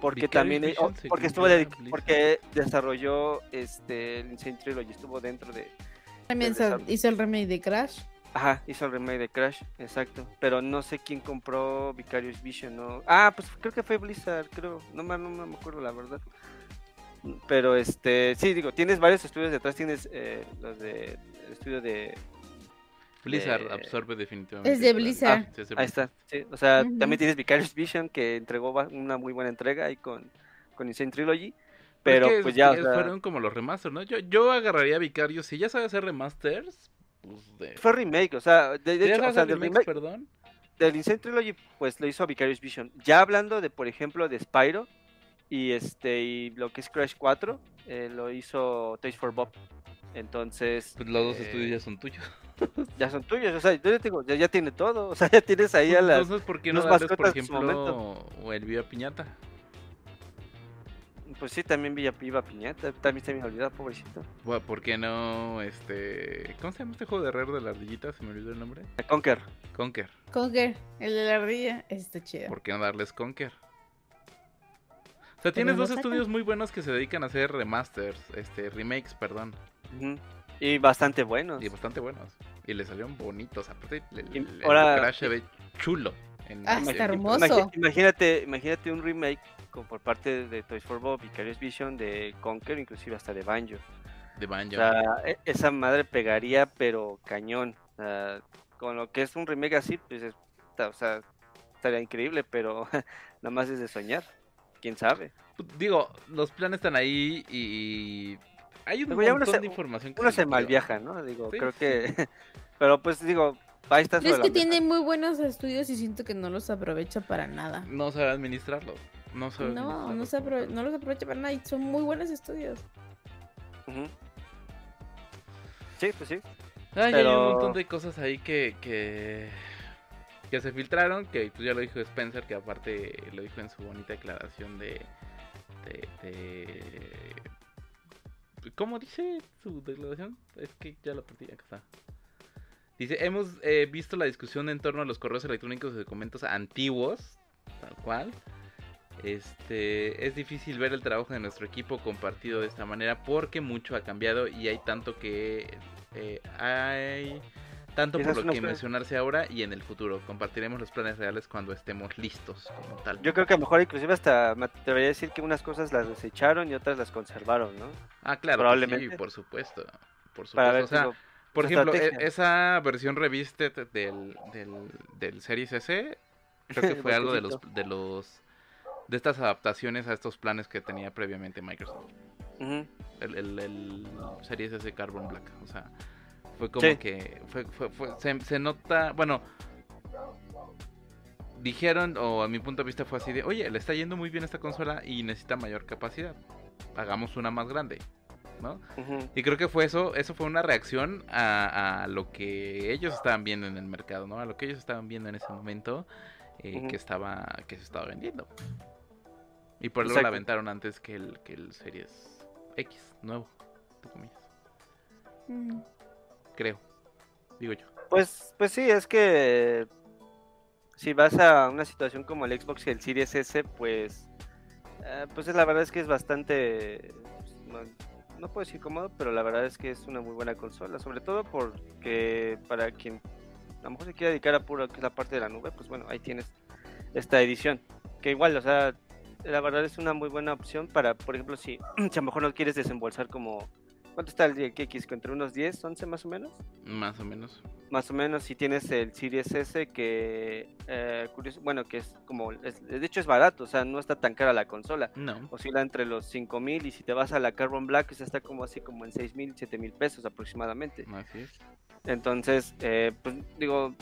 Porque Vicarious también, eh, Vision oh, porque estuvo de- porque desarrolló este el Insane Trilogy, estuvo dentro de, También hizo, el remake de Crash. Ajá, hizo el remake de Crash, exacto. Pero no sé quién compró Vicarious Vision, ¿no? Ah, pues creo que fue Blizzard, creo. No, me- no me acuerdo la verdad. Pero este, sí, digo, tienes varios estudios detrás. Tienes eh, los de el estudio de. Blizzard de- absorbe definitivamente. Es de Blizzard. sí, es de Ahí Blizzard. está, sí. O sea, Ujú. también tienes Vicarious Vision que entregó una muy buena entrega ahí con, con Insane Trilogy. Pero es que pues es- ya, o sea, fueron como los remasters, ¿no? Yo, yo agarraría Vicarious. Si ya sabe hacer remasters, pues de. fue remake, o sea, de, de hecho, o sea, del remakes, remake, perdón. del Insane Trilogy, pues lo hizo Vicarious Vision. Ya hablando de, por ejemplo, de Spyro y este y lo que es Crash 4, eh, lo hizo Toys for Bob. Entonces, Pues los dos eh, estudios ya son tuyos. <laughs> ya son tuyos, o sea, yo te digo, ya, ya tiene todo, o sea, ya tienes ahí a las... Entonces, ¿por qué no darles, por ejemplo, o el Viva Piñata? Pues sí, también Villa Piva Piñata, también se me olvidó, pobrecito. Bueno, ¿Por qué no, este... ¿Cómo se llama este juego de herrero de la ardillita? Se me olvidó el nombre. Conker. Conker. Conker, el de la ardilla. Está chido. ¿Por qué no darles Conker? O sea, tienes dos estudios muy buenos que se dedican a hacer remasters, este, remakes, perdón. Y bastante buenos. y bastante buenos. Y le salieron bonitos, aparte el, Y Crash se ve chulo. en- Ah, está hermoso. Imagínate, imagínate un remake con, por parte de Toys for Bob, Vicarious Vision, de Conker, inclusive hasta de Banjo. De O Banjo. sea, e- esa madre pegaría, pero cañón. O sea, con lo que es un remake así, pues, es- ta- o sea, estaría increíble, pero <laughs> nada más es de soñar. ¿Quién sabe? Digo, los planes están ahí y... Hay un uno montón se- de información que Uno se malviaja, ¿no? Digo, Sí, creo sí. que... <laughs> pero pues digo, ahí está Pero es que tiene muy buenos estudios y siento que no los aprovecha para nada. No sabe administrarlo. No sabe No, no, se aprove- no los aprovecha para nada y son muy buenos estudios. Ujú. Sí, pues sí. Ay, hay Pero- un montón de cosas ahí que, que, que se filtraron, que pues ya lo dijo Spencer, que aparte lo dijo en su bonita declaración de... de, de- ¿Cómo dice su declaración? Es que ya lo perdí, acá está. Dice, hemos eh, visto la discusión en torno a los correos electrónicos y documentos antiguos, tal cual. Este, es difícil ver el trabajo de nuestro equipo compartido de esta manera porque mucho ha cambiado y hay tanto que eh, hay tanto por lo que planes. mencionarse ahora y en el futuro. Compartiremos los planes reales cuando estemos listos como tal. Yo creo que a lo mejor inclusive hasta me atrevería a decir que unas cosas las desecharon y otras las conservaron, ¿no? ah, claro, probablemente. sí, por supuesto. Por supuesto. Para ver, o sea, digo, por ejemplo, e- estrategia. esa versión reviste del, del, del Series S, creo que <laughs> fue algo de los, de los de estas adaptaciones a estos planes que tenía previamente Microsoft. El, el, el Series S Carbon Black. O sea, fue como Sí. que. Fue, fue, fue- se, se nota. Bueno. Dijeron, o a mi punto de vista fue así de, oye, le está yendo muy bien esta consola y necesita mayor capacidad. Hagamos una más grande, ¿no? Y creo que fue eso, eso fue una reacción a, a lo que ellos estaban viendo en el mercado, ¿no? A lo que ellos estaban viendo en ese momento eh, que estaba, que se estaba vendiendo. Y por eso la aventaron antes que el, que el Series X, nuevo, entre comillas. Mm. Creo. Digo yo. Pues, pues sí, es que si vas a una situación como el Xbox y el Series S, pues, eh, pues la verdad es que es bastante, no, puedo decir cómodo, pero la verdad es que es una muy buena consola, sobre todo porque para quien a lo mejor se quiera dedicar a puro que es la parte de la nube, pues bueno, ahí tienes esta edición, que igual, o sea, la verdad es una muy buena opción para, por ejemplo, si <clears throat> a lo mejor no quieres desembolsar como, ¿cuánto está el X? ¿Entre unos 10, 11 más o menos? Más o menos. Más o menos si tienes el Series S que, eh, curioso, bueno, que es como, es- de hecho es barato, o sea, no está tan cara la consola. No. Oscila entre los 5 mil y si te vas a la Carbon Black, esa está como así como en 6 mil, 7 mil pesos aproximadamente. Así es. Entonces, eh, pues digo,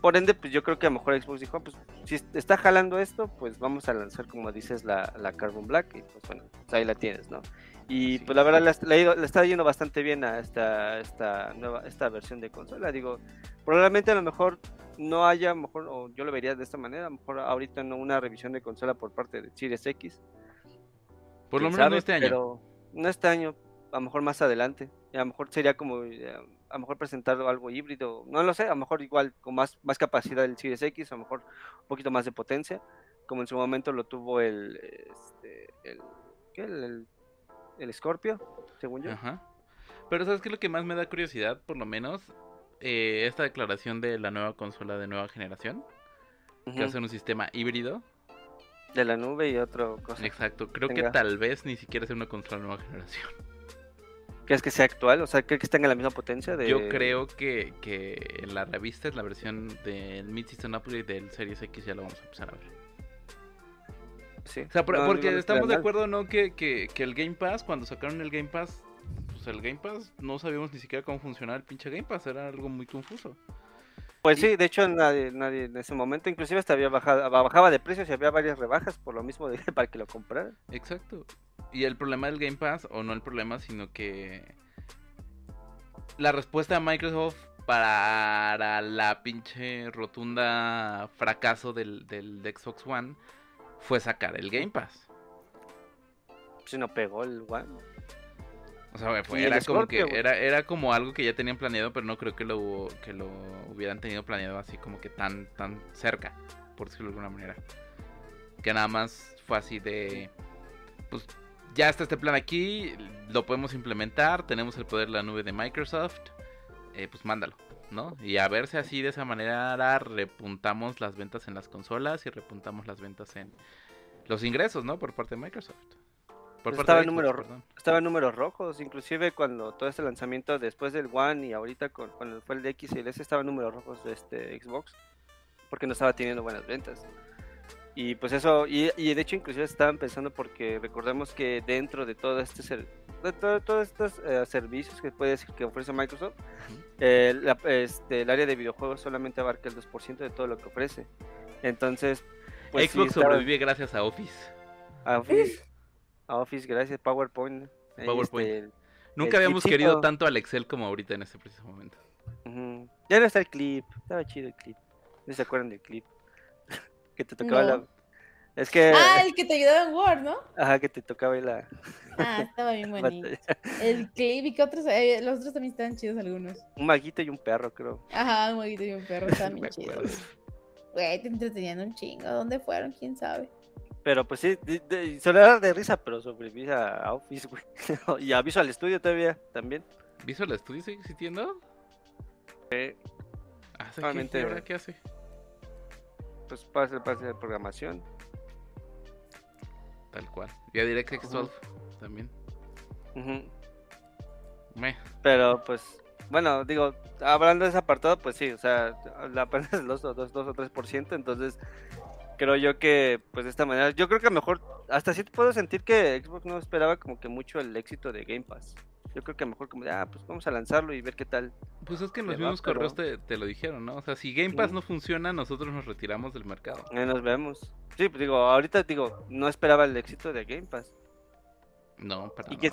por ende, pues yo creo que a lo mejor Xbox dijo, pues si está jalando esto, pues vamos a lanzar, como dices, la, la Carbon Black y pues bueno, pues ahí la tienes, ¿no? Y Sí. pues la verdad le, ha- le le está yendo bastante bien a esta, esta nueva, esta versión de consola. Digo, probablemente a lo mejor no haya, mejor, o yo lo vería de esta manera, a lo mejor ahorita no una revisión de consola por parte de Series X. Por lo menos no este año. Pero no este año, a lo mejor más adelante. A lo mejor sería como, eh, a lo mejor presentar algo híbrido, no lo sé, a lo mejor igual con más, más capacidad del Series X, a lo mejor un poquito más de potencia, como en su momento lo tuvo el, este, el, ¿qué? el, el, el Scorpio, según yo. Ajá. Pero ¿sabes qué es lo que más me da curiosidad, por lo menos? Eh, esta declaración de la nueva consola de nueva generación, que va a ser un sistema híbrido. De la nube y otra cosa. Exacto, creo que tal vez ni siquiera sea una consola de nueva generación. ¿Crees que sea actual? O sea, ¿crees que tenga la misma potencia? De... Yo creo que, que en la revista es la versión del Mid-Season Upgrade del Series X, ya lo vamos a empezar a ver. Sí. O sea, No, porque no estamos de acuerdo, ¿no? Que, que, que el Game Pass, cuando sacaron el Game Pass, pues el Game Pass no sabíamos ni siquiera cómo funcionaba el pinche Game Pass, era algo muy confuso. Pues Y- sí, de hecho nadie, nadie en ese momento, inclusive hasta había bajado, bajaba de precios y había varias rebajas por lo mismo de, para que lo compraran. Exacto. Y el problema del Game Pass, o no el problema, sino que la respuesta de Microsoft para la pinche rotunda fracaso del, del Xbox One fue sacar el Game Pass. Si no pegó el One. O sea, fue- era como Scorpio, que era, era como algo que ya tenían planeado, pero no creo que lo, que lo hubieran tenido planeado así como que tan, tan cerca, por decirlo de alguna manera. Que nada más fue así de, pues ya está este plan aquí, lo podemos implementar, tenemos el poder de la nube de Microsoft, eh, pues mándalo, ¿no? Y a ver si así de esa manera repuntamos las ventas en las consolas y repuntamos las ventas en los ingresos, ¿no? Por parte de Microsoft. Por Pues parte estaba de en Xbox, número- perdón. Estaba en números rojos, inclusive cuando todo este lanzamiento después del One y ahorita con, cuando fue el de X y el S estaba en números rojos de este Xbox. Porque no estaba teniendo buenas ventas. Y pues eso, y, y de hecho inclusive estaban pensando porque recordemos que dentro de todo este de todo- todos estos eh, servicios que puede decir que ofrece Microsoft, eh, la- este, el área de videojuegos solamente abarca el 2% de todo lo que ofrece. Entonces, pues Xbox sobrevive gracias a Office. a Office, a Office, gracias, PowerPoint. ahí, PowerPoint. este, Nunca El habíamos clipcito. querido tanto al Excel como ahorita en este preciso momento. Ya no está el clip, estaba chido el clip. ¿No se acuerdan del clip? <laughs> que te tocaba la... Es que... Ah, el que te ayudaba en Word, ¿no? Ajá, que te tocaba ahí la... Ah, estaba bien <laughs> bonito. El clip y que otros, eh, los otros también estaban chidos algunos. Un maguito y un perro, creo. Ajá, un huevito y un perro <laughs> estaban bien chidos. Güey, te entretenían un chingo. ¿Dónde fueron? ¿Quién sabe? Pero pues sí, de, de, de risa, pero sobrevive a Office, güey. <laughs> y a Visual Studio todavía, también. ¿Visual Studio sigue existiendo? Ah, ¿sí Solamente- ¿Y ahora qué hace? Pues pasa parte de programación. Tal cual. Y a DirectX 12 también. Pero pues, bueno, digo, hablando de ese apartado, pues sí, o sea, <laughs> la el 2, 2, 2 o 3%, entonces creo yo que, pues de esta manera, yo creo que a lo mejor, hasta sí puedo sentir que Xbox no esperaba como que mucho el éxito de Game Pass. Yo creo que a lo mejor como de, ah, pues vamos a lanzarlo y ver qué tal. Pues es que en los Le va, mismos correos pero- te, te lo dijeron, ¿no? O sea, si Game Pass no funciona, nosotros nos retiramos del mercado. Nos vemos. Sí, pues digo, ahorita digo, no esperaba el éxito de Game Pass. No, para Y quién,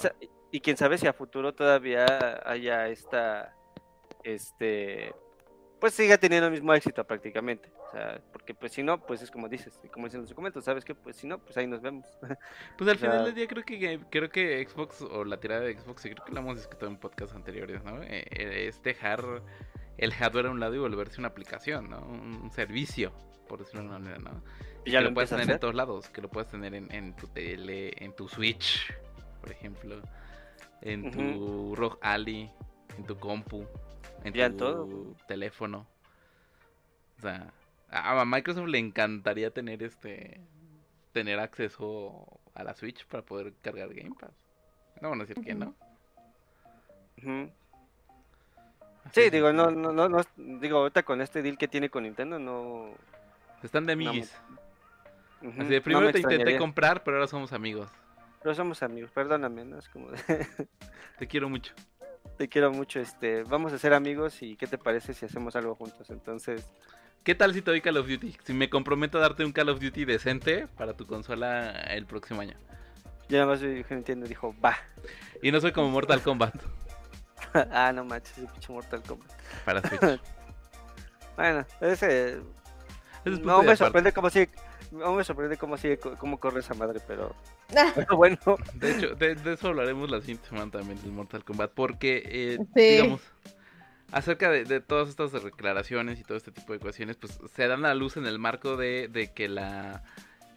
y quién sabe si a futuro todavía haya esta, este, pues siga teniendo el mismo éxito prácticamente. O sea, porque pues si no, pues es como dices, como dicen los documentos, ¿sabes qué? Pues si no, pues ahí nos vemos. <laughs> Pues al final del día creo que Game- creo que Xbox o la tirada de Xbox, y creo que lo hemos discutido en podcasts anteriores, ¿no? Eh, eh, es dejar el hardware a un lado y volverse una aplicación, ¿no? Un, servicio, por decirlo de una manera, ¿no? Y ya que lo lo puedes tener en hacer. todos lados, que lo puedes tener en, en tu tele, en tu Switch, por ejemplo, en tu ROG Ali, en tu compu, en Ya tu en todo. teléfono. O sea, a Microsoft le encantaría tener este tener acceso a la Switch para poder cargar Game Pass. No van a decir que no. Así Sí, digo, no, no, no, no, digo, ahorita con este deal que tiene con Nintendo, no... es. Están de No, amiguis. Así de primero me te intenté comprar, pero ahora somos amigos. Pero somos amigos, perdóname, ¿no? Es como de, Te quiero mucho. Te quiero mucho, este, vamos a ser amigos y ¿qué te parece si hacemos algo juntos? Entonces, ¿Qué tal si te doy Call of Duty? Si me comprometo a darte un Call of Duty decente para tu consola el próximo año. ya nada más dije, Nintendo dijo, va. Y no soy como Mortal Kombat <laughs> ah, no manches, ese pinche Mortal Kombat. para Switch. <laughs> Bueno, ese... Es No me sorprende cómo sigue, no me sorprende cómo sigue, cómo corre esa madre, pero, Ah, <laughs> pero bueno. De hecho, de, de eso hablaremos la siguiente semana también del Mortal Kombat. Porque, eh, Sí. digamos, acerca de, de todas estas declaraciones y todo este tipo de cuestiones, pues se dan a la luz en el marco de, de que la,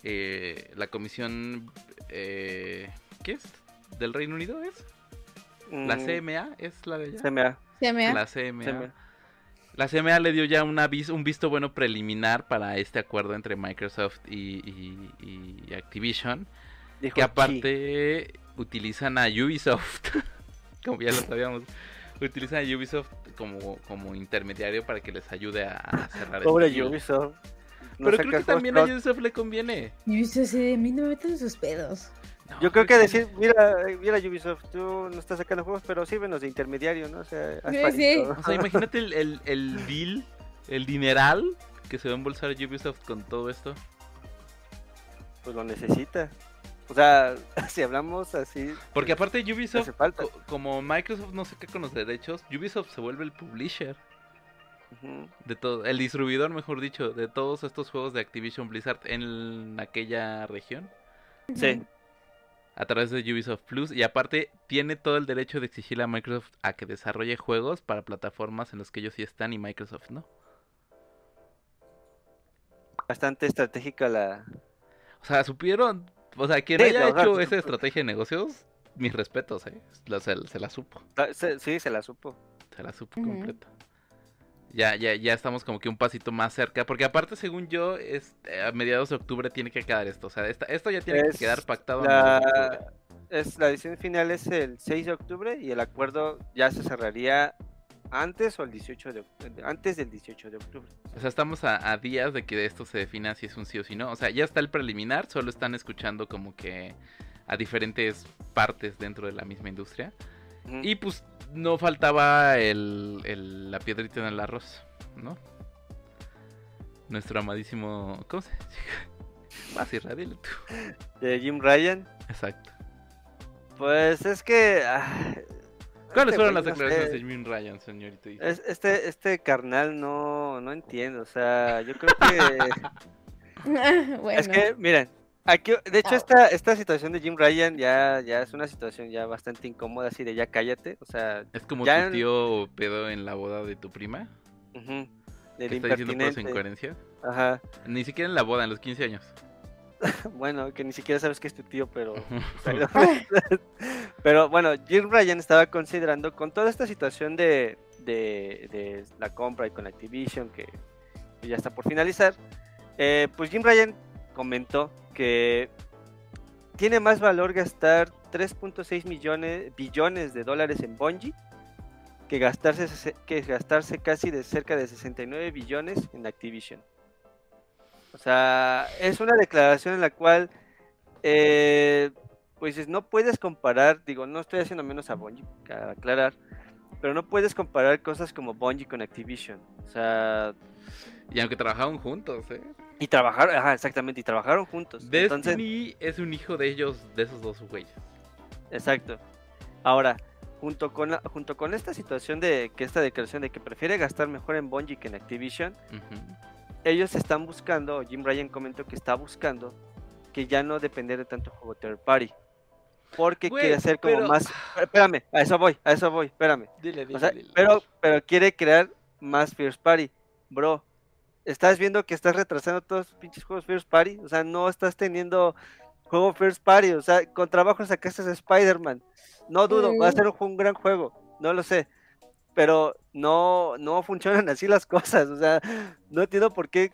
eh, la comisión, eh, ¿qué es? ¿Del Reino Unido es? ¿La Mm, CMA es la de allá? CMA, me La CMA. CMA. La CMA le dio ya una vis- un visto bueno preliminar para este acuerdo entre Microsoft y, y- y Activision. Dijo, Que "Sí". aparte utilizan a Ubisoft, <laughs> como ya lo sabíamos, utilizan a Ubisoft como, como intermediario para que les ayude a, a cerrar el Pobre. Ubisoft. No Pero creo que también a Ubisoft le conviene. Dice así, a mí no me meten en sus pedos. No, Yo creo que no. decir, mira, mira Ubisoft, tú no estás sacando juegos, pero sírvenos de intermediario, ¿no? O sea, Sí, parito. O sea, imagínate el, el, el deal, el dineral que se va a embolsar Ubisoft con todo esto. Pues lo necesita. O sea, <laughs> si hablamos así, Porque pues, aparte Ubisoft, hace falta. co- como Microsoft no se queda con los derechos, Ubisoft se vuelve el publisher de todo, el distribuidor, mejor dicho, de todos estos juegos de Activision Blizzard en aquella región Sí, a través de Ubisoft Plus y aparte tiene todo el derecho de exigirle a Microsoft a que desarrolle juegos para plataformas en los que ellos sí están y Microsoft no. bastante estratégica la... O sea, supieron, o sea, quien Sí, haya hecho esa estrategia de negocios, mis respetos, eh, se, se la supo. Ah, Sí, se la supo. Se la supo Ujú. completa. Ya, ya, ya estamos como que un pasito más cerca. Porque aparte, según yo, es, eh, a mediados de octubre tiene que quedar esto. O sea, esta- esto ya tiene Es que quedar pactado. La, es, la decisión final es el 6 de octubre y el acuerdo ya se cerraría antes o el 18 de octubre, antes del 18 de octubre. O sea, estamos a, a días de que esto se defina si es un sí o si no. O sea, ya está el preliminar, solo están escuchando como que a diferentes partes dentro de la misma industria. Y pues no faltaba el, el- la piedrita en el arroz, ¿no? Nuestro amadísimo... ¿Cómo se? <laughs> Más tú. de Jim Ryan. Exacto. Pues es que. ah, ¿Cuáles este fueron las no declaraciones sé, de Jim Ryan, señorito? es- este, este carnal no, no entiendo. O sea, yo creo que. <laughs> bueno. Es que, miren, aquí, de hecho, Ah. esta, esta situación de Jim Ryan ya, ya es una situación ya bastante incómoda, así de ya cállate. O sea, Es como ya tu en- tío pedo en la boda de tu prima. ujú, del Que está diciendo puras impertinente. incoherencias. Ajá. Ni siquiera en la boda, en los 15 años. <laughs> Bueno, que ni siquiera sabes que es tu tío. Pero, <laughs> pero, bueno, Jim Ryan estaba considerando con toda esta situación de, de, de la compra y con Activision, que ya está por finalizar, eh, pues Jim Ryan comentó que tiene más valor gastar 3.6 millones billones de dólares en Bungie que gastarse, que gastarse casi de cerca de 69 billones en Activision. O sea, es una declaración en la cual eh, pues es- no puedes comparar, digo, no estoy haciendo menos a Bungie, cabe aclarar, pero no puedes comparar cosas como Bungie con Activision. O sea, Y aunque trabajaron juntos, ¿eh? Y trabajaron, ajá, exactamente, y trabajaron juntos. Entonces, Destiny es un hijo de ellos, de esos dos güeyes. exacto. Ahora, junto con, la- junto con esta situación de que esta declaración de que prefiere gastar mejor en Bungie que en Activision, ellos están buscando, Jim Ryan comentó que está buscando que ya no depender de tanto juego third party. Porque Güey, quiere hacer como pero- más. <sighs> Espérame, a eso voy, a eso voy, espérame. Dile, dile, O sea, dile. pero, pero quiere crear más First Party. Bro, ¿estás viendo que estás retrasando todos los pinches juegos First Party? O sea, no estás teniendo juego First Party. O sea, con trabajo sacaste a Spider-Man. No dudo, va a Mm. ser un, gran juego. No lo sé. Pero no, no funcionan <laughs> así las cosas. O sea, no entiendo por qué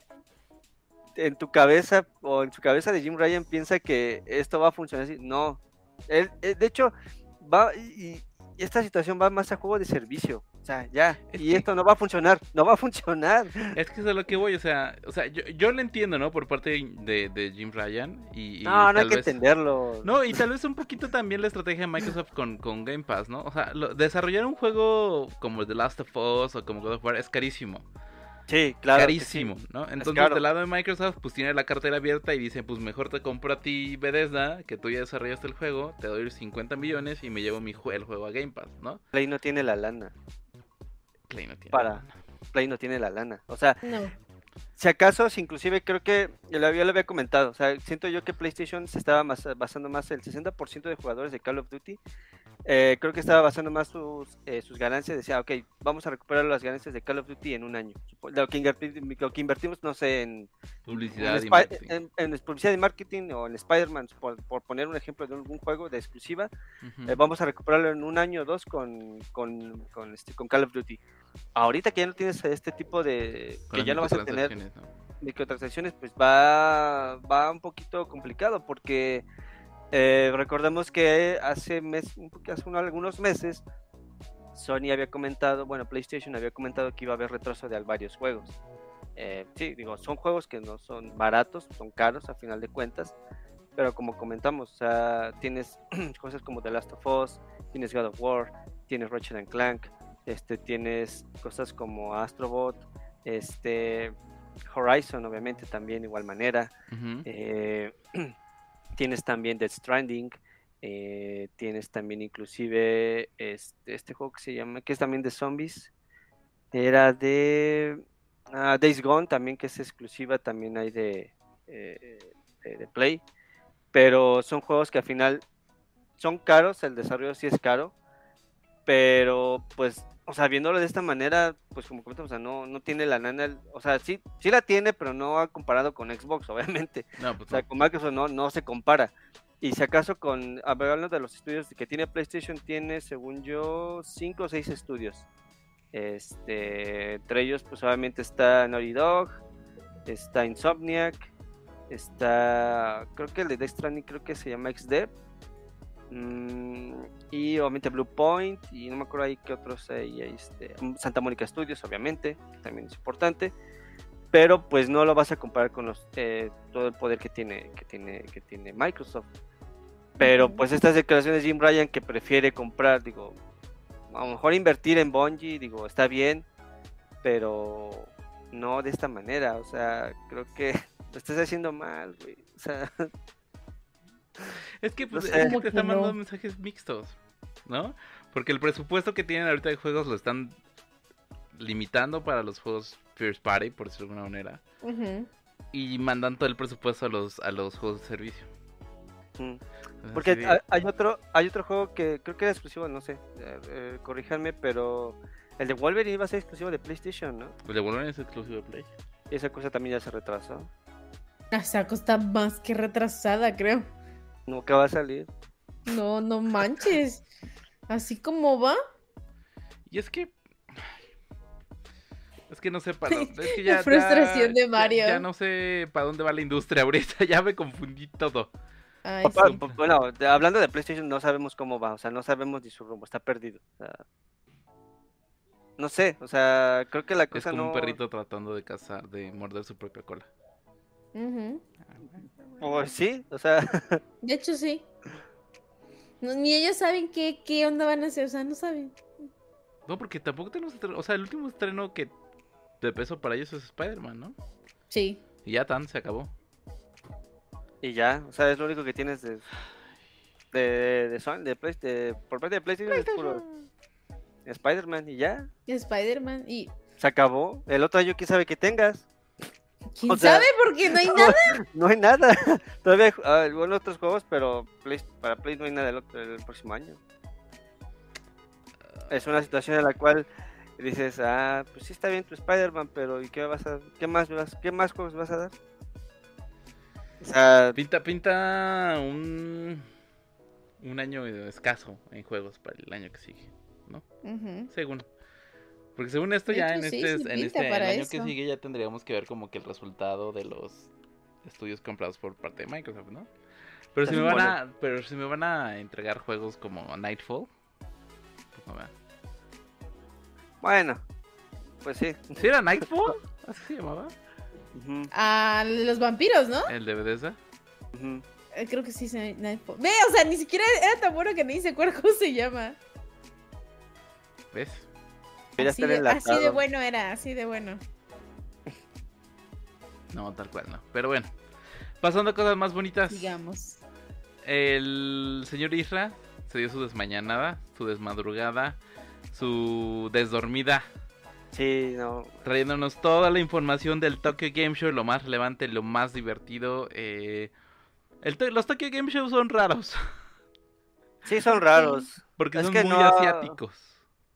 en tu cabeza o en su cabeza de Jim Ryan piensa que esto va a funcionar así. No. Él, él, de hecho, va y, y esta situación va más a juego de servicio. O sea, ya. Es y que- esto no va a funcionar. <laughs> No va a funcionar. Es que es a lo que voy, o sea, o sea yo, yo lo entiendo, ¿no? Por parte de, de Jim Ryan. Y, y No, no hay que entenderlo. No, y tal vez un poquito también la estrategia de Microsoft con, con Game Pass, ¿no? O sea, lo- desarrollar un juego como The Last of Us o como God of War es carísimo. Sí, claro. sí. carísimo, ¿no? Entonces, del lado de Microsoft, pues tiene la cartera abierta y dice, pues mejor te compro a ti Bethesda, que tú ya desarrollaste el juego, te doy 50 millones y me llevo mi jue- el juego a Game Pass, ¿no? Play no tiene la lana. Play no tiene Para. lana. Play no tiene la lana. O sea, No. si acaso, si inclusive creo que yo lo, había- lo había comentado, o sea, siento yo que PlayStation se estaba más- basando más, el 60% de jugadores de Call of Duty, eh, creo que estaba basando más sus, eh, sus ganancias, decía, ok, vamos a recuperar las ganancias de Call of Duty en un año. Lo que, inverti- lo que invertimos, no sé, en, Publicidad en, y marketing. en- en publicidad y marketing o en Spider-Man, por, por poner un ejemplo de algún juego de exclusiva, eh, vamos a recuperarlo en un año o dos con, con, con, este, con Call of Duty. Ahorita que ya no tienes este tipo de... Que ya no vas a tener microtransacciones, ¿no? microtransacciones, pues va, va un poquito complicado porque eh, recordemos que hace, mes, hace uno- algunos meses Sony había comentado, bueno, PlayStation había comentado que iba a haber retraso de varios juegos. Eh, sí, digo, son juegos que no son baratos, son caros a final de cuentas, pero como comentamos, o sea, tienes <clears throat> cosas como The Last of Us, tienes God of War, tienes Ratchet and Clank, este, tienes cosas como Astrobot, este, Horizon, obviamente, también igual manera. Eh, <clears throat> tienes también Death Stranding. eh, tienes también inclusive este, este juego que se llama, que es también de zombies. Era de ah, Days Gone también, que es exclusiva, también hay de, eh, de, de Play. Pero son juegos que al final son caros, el desarrollo sí es caro. Pero pues, o sea, viéndolo de esta manera, pues como comentamos, o sea, no, no tiene la nana, o sea, sí, sí la tiene, pero no ha comparado con Xbox, <laughs> obviamente. No, pues O sea, con Microsoft no, no se compara. Y si acaso con, hablando de los estudios que tiene PlayStation, tiene, según yo, cinco o seis estudios. Este, entre ellos, pues obviamente está Naughty Dog, está Insomniac, está, creo que el de Death Stranding creo que se llama XDev, mm, y obviamente Blue Point, y no me acuerdo ahí qué otros hay, este, Santa Mónica Studios, obviamente, que también es importante pero pues no lo vas a comparar con los eh, todo el poder que tiene que tiene que tiene Microsoft Pero pues estas declaraciones de Jim Ryan que prefiere comprar, digo, a lo mejor invertir en Bungie, digo, está bien, pero no de esta manera, o sea, creo que <laughs> lo estás haciendo mal, güey. O sea, <laughs> <laughs> Es que, pues, No es sé. que Como te que están no. mandando mensajes mixtos, ¿no? Porque el presupuesto que tienen ahorita de juegos lo están limitando para los juegos First Party, por decirlo de alguna manera. Y mandan todo el presupuesto a los, a los juegos de servicio. mm. Entonces, porque hay otro hay otro juego que creo que era exclusivo, no sé, eh, eh, corríjanme, pero el de Wolverine iba a ser exclusivo de PlayStation, ¿no? El de Wolverine es exclusivo de Play. Y esa cosa también ya se retrasó. Esa cosa está más que retrasada, creo. Nunca va a salir. No, no manches. Así como va. Y es que. Es que no sé para dónde. <laughs> Es que ya, La frustración ya- de Mario. Ya, ya no sé para dónde va la industria <laughs> ahorita. Ya me confundí todo. Ay, Papá, sí. Bueno, de- hablando de PlayStation, no sabemos cómo va, o sea, no sabemos ni su rumbo, está perdido. o sea, no sé, o sea, creo que la Es cosa como no. un perrito tratando de cazar, de morder su propia cola. Pues sí, o sea, <laughs> De hecho, sí. No, ni ellos saben qué, qué onda van a hacer, o sea, no saben. No, porque tampoco tenemos estreno. O sea, el último estreno que de peso para ellos es Spider-Man, ¿no? Sí. Y ya tan, se acabó. y ya, o sea, es lo único que tienes de. De, de, Sony, de, Play- de- por parte de PlayStation, es puro Spider-Man y ya, Spider-Man. Y se acabó. El otro año, quién sabe que tengas. Quién O sea- sabe porque no hay <laughs> nada. No hay nada. <laughs> Todavía hay ah, bueno, otros juegos, pero Play- para Play no hay nada el, otro- el próximo año. Es una situación en la cual dices, ah, pues sí está bien tu Spider-Man, pero ¿y qué vas a, qué más vas, qué más juegos vas a dar? O sea, Pinta, pinta un. Un año escaso en juegos para el año que sigue, ¿no? Ujú. Según. Porque según esto ya hecho, en sí, este, sí en este año que sigue ya tendríamos que ver como que el resultado de los estudios comprados por parte de Microsoft, ¿no? Pero si me van a, pero si me van a entregar juegos como Nightfall, pues no vean. bueno, pues sí. ¿Sí era Nightfall? <laughs> ¿Así se llamaba? A los vampiros, ¿no? El de Bethesda. Eh, Creo que sí se Nightfall. Ve, o sea, ni siquiera era tan bueno que ni se acuerda cómo se llama. ¿Ves? Así estar de, así de enlatado. bueno era, así de bueno. <laughs> No, tal cual no. Pero bueno. Pasando a cosas más bonitas. Digamos. El señor Isra se dio su desmañanada, su desmadrugada, su desdormida, Sí, no. trayéndonos toda la información del Tokyo Game Show, lo más relevante, lo más divertido. eh, el to- los Tokyo Game Show son raros, Sí, son raros. <laughs> porque Es son que muy no- asiáticos.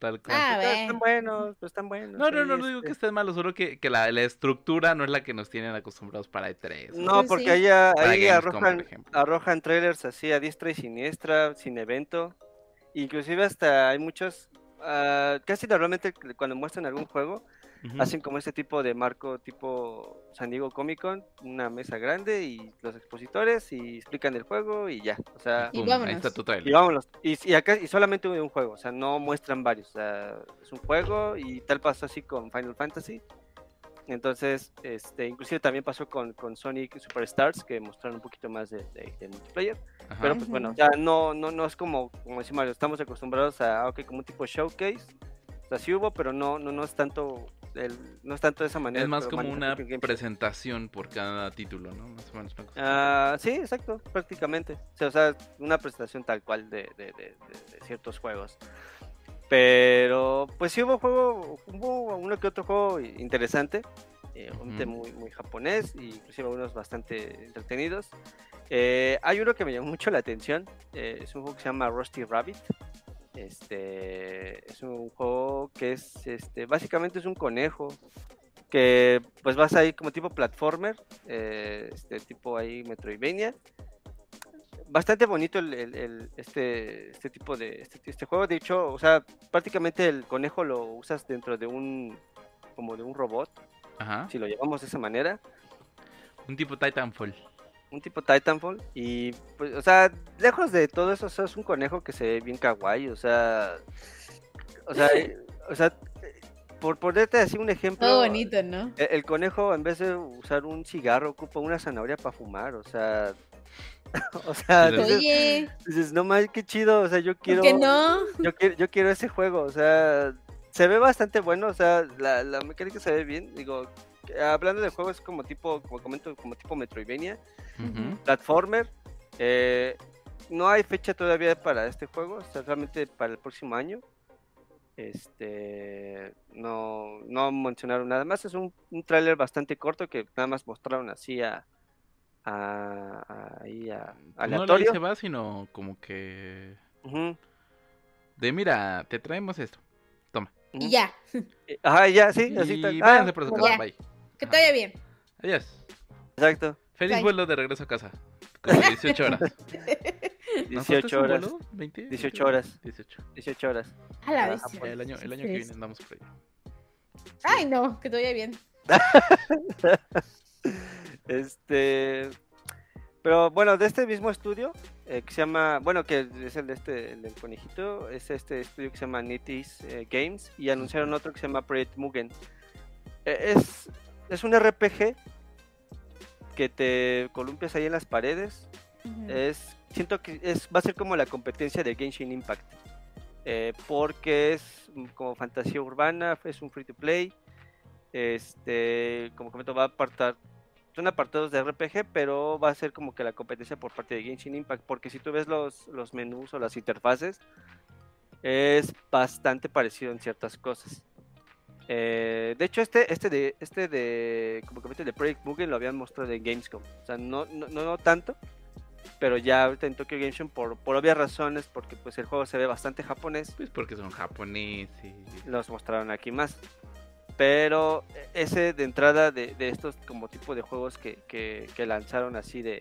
Tal cual. Ah, están buenos, pero están buenos. no, no, no, no digo este. que estén malos, solo que, que la, la estructura no es la que nos tienen acostumbrados para E E3. No, Pues porque sí. ahí, a- Para ahí Gamescom, por arrojan, arrojan trailers así a diestra y siniestra, sin evento. Inclusive hasta hay muchos, ah, casi normalmente cuando muestran algún juego, Hacen como este tipo de marco tipo San Diego Comic Con, una mesa grande y los expositores y explican el juego y ya. O sea, Y vámonos. Ahí está tu trailer. y vámonos. Y, y acá y solamente un juego, o sea, no muestran varios. O sea, es un juego y tal pasó así con Final Fantasy. Entonces, este, inclusive también pasó con, con Sonic Superstars, que mostraron un poquito más de, de- de multiplayer. Ajá. Pero pues bueno, ya no, no, no es como, como decía Mario, estamos acostumbrados a, ah, ok, como un tipo showcase. O sea, sí hubo, pero no, no, no es tanto, el, no es tanto de esa manera. es más como una presentación por cada título, ¿no? Más o menos. Ah, sí, exacto, prácticamente. O sea, una presentación tal cual de, de- de- de- ciertos juegos. Pero, pues sí hubo juego, hubo uno que otro juego interesante, eh, obviamente Ujú. muy, muy japonés, y inclusive unos bastante entretenidos. Eh, hay uno que me llamó mucho la atención, eh, es un juego que se llama Rusty Rabbit. Este es un juego que es, este, básicamente es un conejo que pues vas ahí como tipo platformer, eh, este tipo ahí Metroidvania. Bastante bonito el, el- el- este, este tipo de este, este juego. De hecho, o sea, prácticamente el conejo lo usas dentro de un como de un robot, Ajá. si lo llevamos de esa manera, Un tipo Titanfall. Un tipo Titanfall y pues, o sea, lejos de todo eso, o sea, es un conejo que se ve bien kawaii, o sea, o sea, eh, o sea, eh, por ponerte así un ejemplo, Todo bonito, ¿no? El, el conejo, en vez de usar un cigarro, ocupa una zanahoria para fumar. O sea, o sea, dices, Oye, dices, no más, qué chido, o sea, yo ¿por quiero, qué no? yo quiero, yo quiero ese juego, o sea, se ve bastante bueno, o sea, la, la mecánica se ve bien, digo, eh, hablando de juegos como tipo, como comento, como tipo Metroidvania, Ujú. platformer, eh, no hay fecha todavía para este juego, o sea, realmente para el próximo año. Este, no, no mencionaron nada más, es un, un tráiler bastante corto que nada más mostraron así a, a, a- ahí a- Pues no aleatorio. se va, sino como que... De mira, te traemos esto. ujú. Y ya, Eh, Ajá, ya, sí, y así tal. váyanse Ah, por su ya. casa, bye. Que te vaya bien. Adiós. exacto, Feliz Bye. vuelo de regreso a casa. Como <laughs> 18 horas. ¿No son 18 un horas, vuelo? ¿20? 18 horas. 18. 18 horas. A la vez. El año, el año que viene andamos por allá. Ay, no, que te vaya bien. <laughs> Este, pero bueno, de este mismo estudio eh, que se llama, bueno, que es el de este, el del conejito, es este estudio que se llama Nitis eh, Games y anunciaron otro que se llama Project Mugen. Eh, es, es un RPG que te columpias ahí en las paredes. Es, siento que es, va a ser como la competencia de Genshin Impact. eh, porque es como fantasía urbana, es un free to play. Este, como comento, va a apartar. Son apartados de RPG, pero va a ser como que la competencia por parte de Genshin Impact. Porque si tú ves los, los menús o las interfaces, es bastante parecido en ciertas cosas. Eh, de hecho, este, este de, este de, como comento, de Project Mugen lo habían mostrado en Gamescom. O sea, no, no, no, tanto, pero ya ahorita en Tokyo Game Show por, por obvias razones, porque pues el juego se ve bastante japonés, Pues porque son japoneses. los mostraron aquí más. Pero ese de entrada de, de estos como tipo de juegos que, que, que lanzaron así de,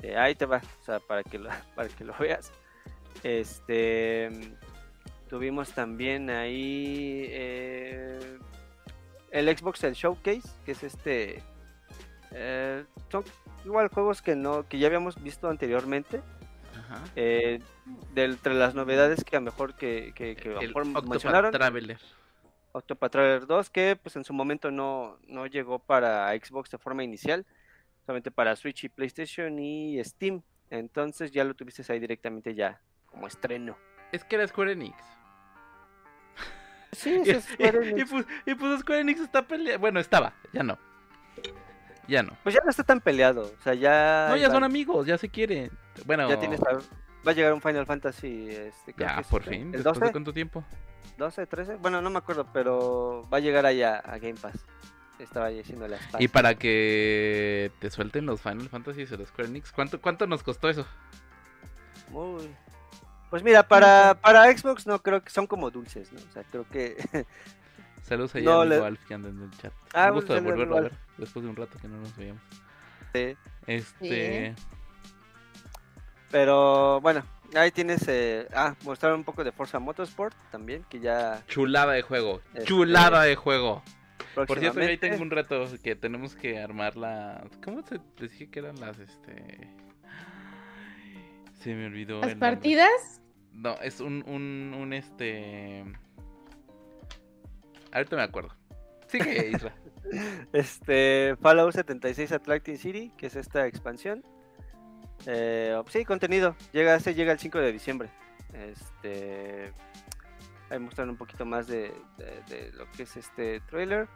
de ahí te va, o sea, para que lo, <laughs> para que lo veas. Este tuvimos también ahí eh, el Xbox el Showcase, que es este eh, son igual juegos que no que ya habíamos visto anteriormente. Ajá. eh, de entre las novedades que a lo mejor que, que, que El Octopath mencionaron. Traveler. Octopath Traveler 2, que pues en su momento no, no llegó para Xbox de forma inicial, solamente para Switch y PlayStation y Steam. Entonces ya lo tuviste ahí directamente ya como estreno. Es que era Square Enix. Sí, <laughs> Y, y- y pues, y pues Square Enix está peleando. Bueno, estaba, ya no. Ya no. Pues ya no está tan peleado, o sea, ya... No, ya son amigos, ya se quieren. Bueno, ya tienes Va a llegar un Final Fantasy, este, creo ya que es por fin. el ¿Después 12, de cuánto tiempo? 12, 13, bueno, no me acuerdo, pero va a llegar allá a Game Pass. Estaba ahí haciendo las Y para que te suelten los Final Fantasy de los Square Enix, ¿cuánto, ¿cuánto nos costó eso? Muy... Pues mira, para, para Xbox no creo que son como dulces, ¿no? O sea, creo que... <laughs> Saludos allá No, a le- Alf que anda en el chat. Ah, Un gusto de volverlo a ver después de un rato que no nos veíamos. Sí. Este. Pero bueno, ahí tienes... eh, Ah, mostraron un poco de Forza Motorsport también, que ya... Chulada de juego. Este- Chulada de juego. Por cierto, yo ahí tengo un reto que tenemos que armar la. ¿Cómo se les dije que eran las este? Se me olvidó. Las el nombre. partidas, No, es un, un, un este. Ahorita me acuerdo. Sigue, <laughs> Isra. Este, Fallout 76 Atlantic City, que es esta expansión. Eh, sí, contenido. Llega, este llega el 5 de diciembre. Este, ahí muestran un poquito más de, de- de lo que es este trailer.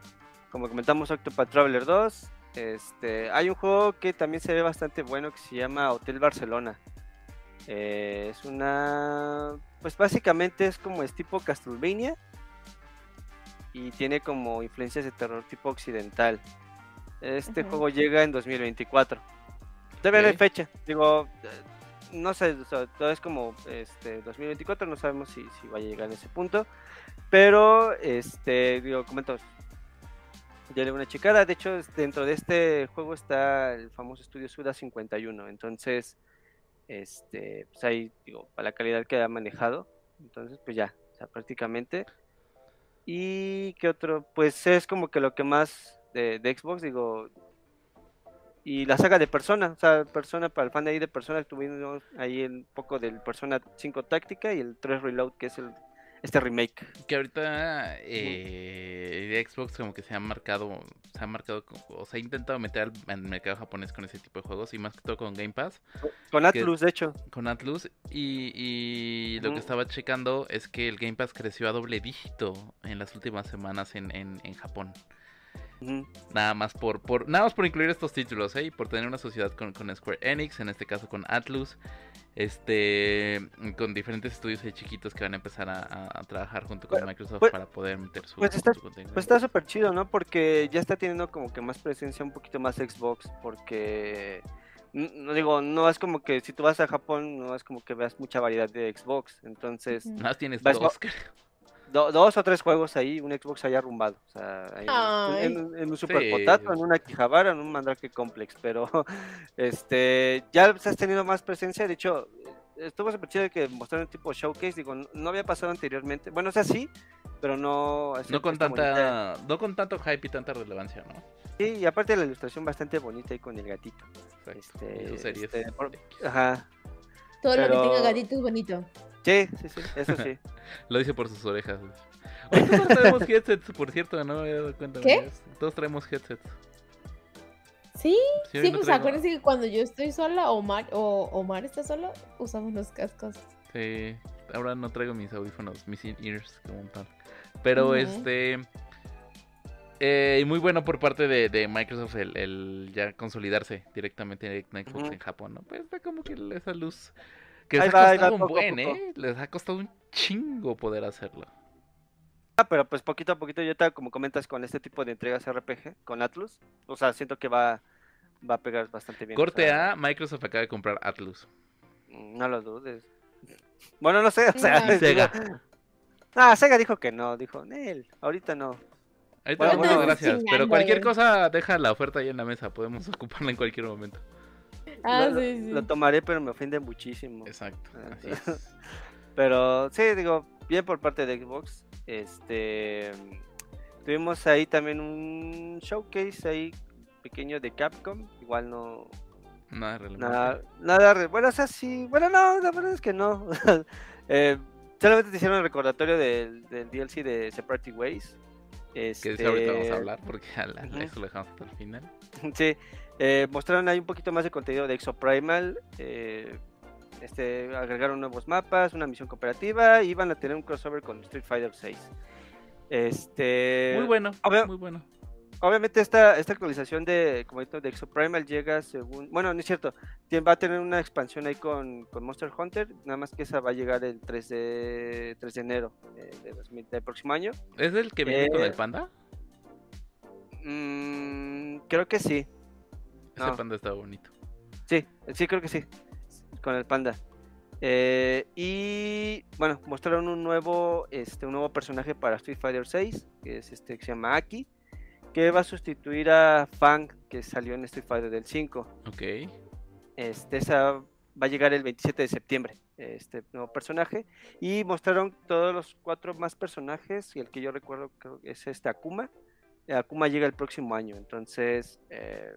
Como comentamos, Octopath Traveler 2. Este, hay un juego que también se ve bastante bueno que se llama Hotel Barcelona. Eh, es una, pues básicamente es como es tipo Castlevania y tiene como influencias de terror tipo occidental. Este juego llega en 2024. Todavía no hay fecha. Digo, eh, no sé, o sea, todo es como este 2024, no sabemos si, si va a llegar a ese punto. Pero, este, digo, comento, ya le una checada. De hecho, dentro de este juego está el famoso estudio Suda 51. Entonces, este, pues ahí, digo, para la calidad que ha manejado. Entonces, pues ya, o prácticamente. Y qué otro, pues es como que lo que más de, de Xbox, digo. Y la saga de Persona, o sea, Persona para el fan de ahí de Persona, tuvimos ahí un poco del Persona 5 Táctica y el 3 Reload, que es el, este remake. Que ahorita eh, Xbox como que se ha marcado, se ha marcado, o se ha intentado meter al, al mercado japonés con ese tipo de juegos y más que todo con Game Pass, Con Atlus, de hecho. con Atlus y, y lo que estaba checando es que el Game Pass creció a doble dígito en las últimas semanas en, en, en Japón. Nada más por, por nada más por incluir estos títulos, ¿eh? Y por tener una sociedad con, con Square Enix, en este caso con Atlus, este, con diferentes estudios ahí chiquitos que van a empezar a, trabajar junto con Pues- Microsoft pues- para poder meter su, pues está- su contenido. Pues está súper chido, ¿no? Porque ya está teniendo como que más presencia, un poquito más Xbox, porque... No digo, no es como que si tú vas a Japón, no es como que veas mucha variedad de Xbox. Entonces, más tienes Vas- dos, creo. Do- dos o tres juegos ahí, un Xbox ahí arrumbado. O sea, en, en- en un Super Sí. Potato, en una Quijabara, en un Mandrake Complex. Pero <laughs> este ya has tenido más presencia. De hecho, estuvo súper chido que mostraron tipo showcase. Digo, no, había pasado anteriormente. Bueno, o sea, sí, pero no. así No con bonita- tanta, no con tanto hype y tanta relevancia, ¿no? Sí, y aparte la ilustración bastante bonita ahí con el gatito. Exacto. Este, este, por-. Ajá. Todo lo que tenga gatito es bonito. Sí, sí, sí, eso sí. <laughs> Lo dice por sus orejas. Hoy todos <laughs> traemos headsets, por cierto, no me había dado cuenta. ¿Qué? amigos. Todos traemos headsets. Sí, Sí, hoy sí, no pues traigo- acuérdense que cuando yo estoy sola, Omar, o Omar está solo, usamos los cascos. Sí, ahora no traigo mis audífonos, mis in-ears como tal. Pero este. eh, muy bueno por parte de, de Microsoft el, el ya consolidarse directamente en Xbox en Japón, ¿no? Pues está como que esa luz. Que les Ahí ha va, ahí va, costado un buen, poco. ¿eh? Les ha costado un chingo poder hacerlo. Ah, pero pues poquito a poquito, yo te como comentas con este tipo de entregas RPG, con Atlus, o sea, siento que va, va a pegar bastante bien. o Corte sea, A, Microsoft acaba de comprar Atlus. No lo dudes. Bueno, no sé, o sea. <laughs> Sega. Ah, Sega dijo que no, dijo, Nel, ahorita no. Ahí Bueno, bueno, gracias. Pero cualquier cosa, deja la oferta ahí en la mesa. Podemos <laughs> ocuparla en cualquier momento. Ah, lo, sí, sí. lo tomaré, pero me ofende muchísimo. Exacto. Ah, Así es. <laughs> Pero sí, digo, bien por parte de Xbox. Este tuvimos ahí también un showcase ahí pequeño de Capcom. Igual no Nada relevante. nada, nada re- bueno, o sea, sí, bueno, no, la verdad es que no. <laughs> Eh, solamente te hicieron el recordatorio del, del DLC de Separate Ways. Que Este, de eso ahorita vamos a hablar porque a la- Ujú. eso lo dejamos hasta el final. Sí, eh, mostraron ahí un poquito más de contenido de Exoprimal. Eh, este, agregaron nuevos mapas, una misión cooperativa y van a tener un crossover con Street Fighter 6. Este, Muy bueno, obvio- muy bueno. Obviamente esta, esta actualización de, como digo, de Exoprimal llega según, bueno, no es cierto, va a tener una expansión ahí con, con Monster Hunter, nada más que esa va a llegar el 3 de, 3 de enero eh, de 2000 del próximo año. ¿Es el que viene con Eh, el panda? Mm, creo que sí, Ese no. panda está bonito. Sí, sí, creo que sí. Con el panda. Eh, y bueno, mostraron un nuevo, este, un nuevo personaje para Street Fighter 6, que es este que se llama Aki, que va a sustituir a Fang, que salió en Street Fighter del 5. Ok. Este, esa va a llegar el 27 de septiembre, este nuevo personaje. Y mostraron todos los cuatro más personajes, y el que yo recuerdo creo que es este Akuma. Akuma llega el próximo año, entonces eh,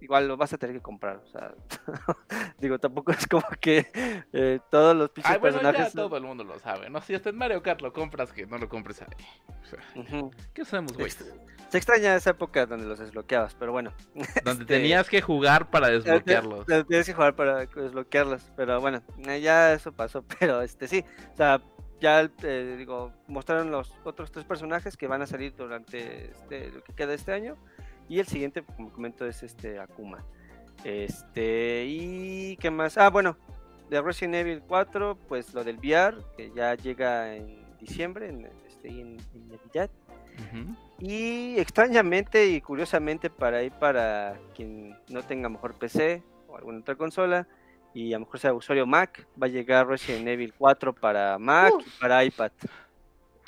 igual lo vas a tener que comprar. O sea, <laughs> digo, tampoco es como que eh, todos los pinches Ay, bueno, personajes. son- todo el mundo lo sabe, ¿no? Si hasta en Mario Kart lo compras, que no lo compres ahí. O <laughs> sea, Ujú. ¿Qué sabemos, güey? Se extraña esa época donde los desbloqueaba, pero bueno. <laughs> Donde este- tenías que jugar para desbloquearlos. Te- te- Tienes que jugar para desbloquearlos, pero bueno, eh, ya eso pasó, pero este sí, o sea, ya eh, digo, mostraron los otros tres personajes que van a salir durante este, lo que queda este año y el siguiente, como comento, es este Akuma. Este, y qué más? Ah, bueno, de Resident Evil 4, pues lo del VR, que ya llega en diciembre, en, este, en, en Navidad. Y extrañamente y curiosamente para ahí para quien no tenga mejor PC o alguna otra consola y a lo mejor sea usuario Mac, va a llegar Resident Evil 4 para Mac y para iPad.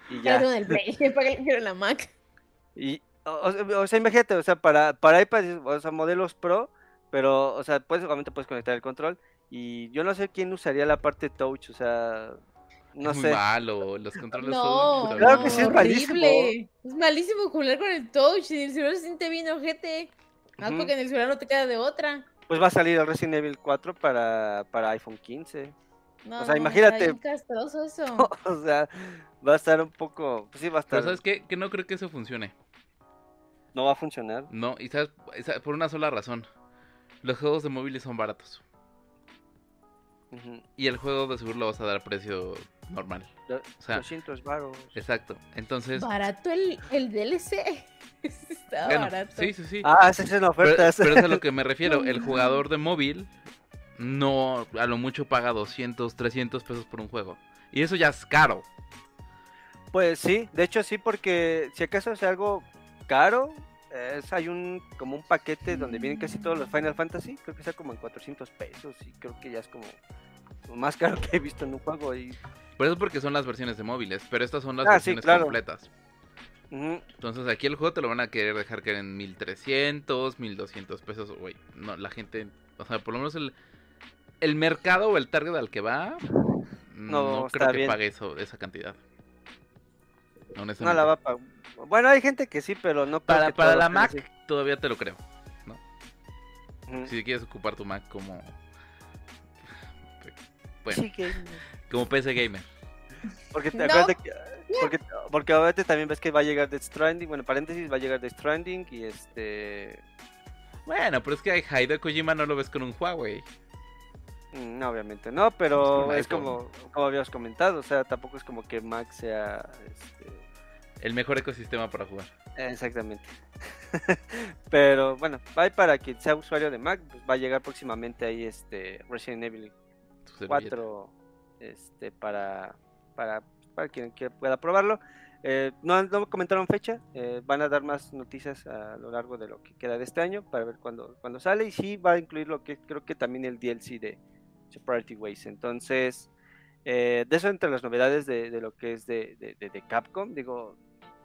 Y ya. Play. <laughs> ¿Para la Mac? Y, o, sea, imagínate, o sea, para, para iPad, o sea, modelos Pro, pero, o sea, puedes, obviamente puedes conectar el control. Y yo no sé quién usaría la parte touch, o sea, no es muy sé. malo, los controles No, son... Claro que sí, es horrible. Es malísimo jugar con el touch. Y el celular se siente bien ojete. Ah, Ujú. porque en el celular no te queda de otra. Pues va a salir el Resident Evil 4 para, para iPhone 15. No, O sea, no, imagínate. Castroso eso. <laughs> o sea, va a estar un poco. Pues sí, va a estar. Pero ¿sabes qué? Que no creo que eso funcione. No va a funcionar. No, y sabes, por una sola razón. Los juegos de móviles son baratos. Y el juego de seguro lo vas a dar a precio normal. O sea, 200 baros. exacto. Entonces, Barato el, el DLC. <laughs> Está bueno, barato. sí, sí, sí. Ah, son Pero, ofertas. pero es a lo que me refiero. <laughs> El jugador de móvil no a lo mucho paga 200, 300 pesos por un juego. Y eso ya es caro. Pues sí, de hecho sí, porque si acaso es algo caro, es, hay un como un paquete donde vienen casi todos los Final Fantasy, creo que está como en 400 pesos y creo que ya es como lo más caro que he visto en un juego y Por eso porque son las versiones de móviles. Pero estas son las Ah, sí, versiones claro. completas. Entonces aquí el juego te lo van a querer dejar caer en 1300, 1200 pesos. Güey, no, la gente, o sea, por lo menos el, el mercado o el target al que va, no, creo que bien. pague eso, esa cantidad. No la va a pagar. Bueno, hay gente que sí, pero no creo para que para la Mac así. todavía te lo creo. Ujú. Si quieres ocupar tu Mac como... Bueno, Sí, que- como PC Gamer. Porque te No. acuerdas que porque, porque ahorita también ves que va a llegar Death Stranding, bueno, paréntesis, va a llegar Death Stranding y este Bueno, pero es que Hideo Kojima no lo ves con un Huawei. Mm, No, obviamente no, pero es como, como habíamos comentado, o sea, tampoco es como que Mac sea... este, El mejor ecosistema para jugar. exactamente. <laughs> pero bueno, va para quien sea usuario de Mac, pues va a llegar próximamente ahí este Resident Evil Tu servilleta. 4 este, para, para, para quien, quiera- pueda probarlo. Eh, no, no comentaron fecha, eh, van a dar más noticias a lo largo de lo que queda de este año para ver cuándo, cuándo sale y sí va a incluir lo que creo que también el DLC de Separate Ways. Entonces, eh, de eso entre las novedades de, de lo que es de- de- de Capcom, digo,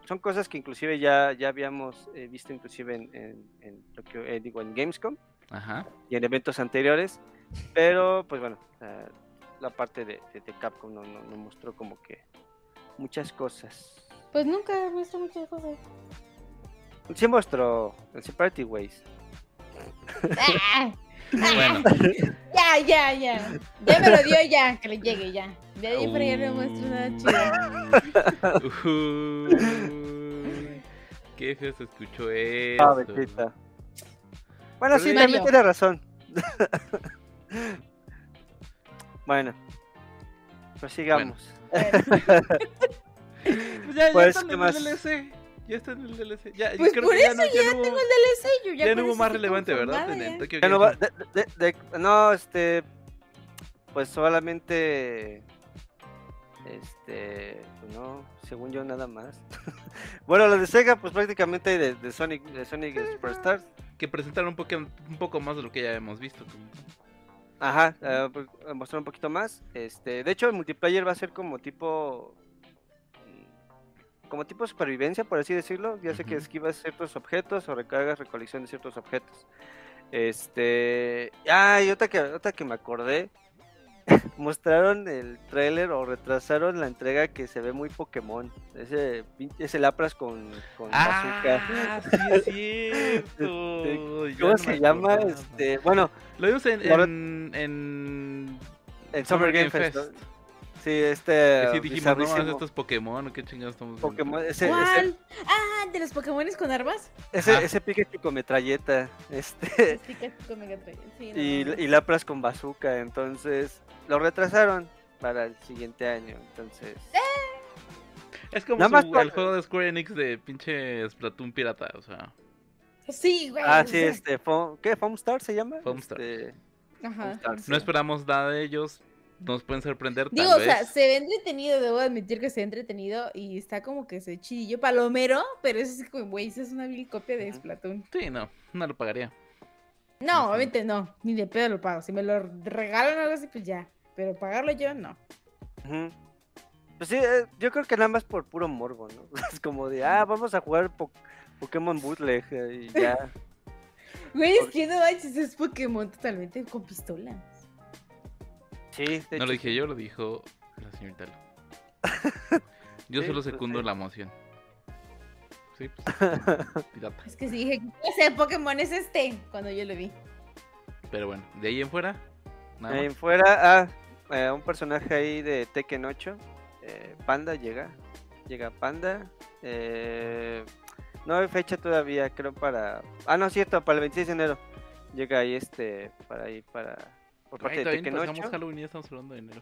son cosas que inclusive ya, ya habíamos eh, visto inclusive en, en- en lo que, eh, digo, en Gamescom Ajá. y en eventos anteriores, pero pues bueno, eh, la parte de, de- de Capcom no, no, no mostró como que muchas cosas. Pues nunca he visto muchas cosas. Sí mostró el Separate Ways. <laughs> Ah, Bueno, <laughs> ya, ya, ya. Ya me lo dio ya, que le llegue ya. De ahí para allá no muestro nada chido. <laughs> Uy, qué feo se escuchó eso. Ah, bendita. Bueno, sí, Mario. también tiene razón. <laughs> bueno, prosigamos. Pues ya, ya Pues, en ¿qué el más? DLC. Ya está en el DLC. Ya, Pues creo por que ya eso no, ya no hubo, Tengo el DLC, yo ya, ya no hubo más relevante, ¿verdad? conformada En, en ya. Tokyo Ya no, Game va- de- de- de- no, este, pues solamente, este, pues no, según yo nada más. <laughs> bueno, lo de Sega, pues prácticamente de, de Sonic, de Sonic Superstars. Que presentaron un poco, un poco más de lo que ya hemos visto. Ajá, eh, pues, eh, mostrar un poquito más. Este, de hecho, el multiplayer va a ser como tipo, como tipo supervivencia, por así decirlo. Ya sé que esquivas ciertos objetos o recargas recolección de ciertos objetos. Este, ah, y otra que, otra que me acordé. <laughs> Mostraron el tráiler o retrasaron la entrega que se ve muy Pokémon. Ese, ese Lapras con, con. Ah, sí es <laughs> cierto. Ya ¿Cómo se llama? acordaba. Este, bueno, Lo vimos en, en, en, Summer Game Fest. ¿no? Sí, este. Que sí dijimos, no, bizarrísimo estos Pokémon, qué chingados estamos viendo?" Pokémon, ese, ese, ¿Cuál? Ah, de los Pokémones con armas. ese, ese Pikachu con metralleta, este, Pikachu con. Sí, no, y, no. y Lapras con bazooka, entonces lo retrasaron para el siguiente año, entonces. Es como su- por- el juego de Square Enix de pinche Splatoon pirata, o sea. Sí, güey. Ah, sí, este, Foam- ¿qué? ¿Foamstar se llama? Foamstar. Este, Ajá. Foamstar, No esperamos nada de ellos. Nos pueden sorprender tal Digo, o vez. sea, se ve entretenido, debo admitir que se ve entretenido y está como que se chidillo palomero, pero eso es como, güey, eso es una vil copia de. Splatoon. Sí, no, no lo pagaría. No, obviamente no, ni de pedo lo pago. Si me lo regalan o algo así, pues ya. Pero pagarlo yo, no. Ujú. Pues sí, eh, yo creo que nada más por puro morbo, ¿no? <laughs> Es como de, ah, vamos a jugar po- Pokémon Bootleg eh, y ya. <laughs> Güey, es que no manches, es Pokémon totalmente con pistolas. Sí, de No hecho, lo dije yo, lo dijo la señorita. <laughs> Yo Sí, solo pues, secundo sí. la moción. Sí, pues, <laughs> pirata. Es que sí dije, ¿qué clase de Pokémon es este? Cuando yo lo vi. Pero bueno, de ahí en fuera, nada Ahí en fuera, ah, eh, un personaje ahí de Tekken 8. eh, Panda llega. Llega Panda. eh, no hay fecha todavía, creo para. Ah, no, cierto, para el 26 de enero. Llega ahí este. Para ahí, para. Por parte Ay, de Tekken no 8. pasamos Halloween y ya estamos hablando de enero.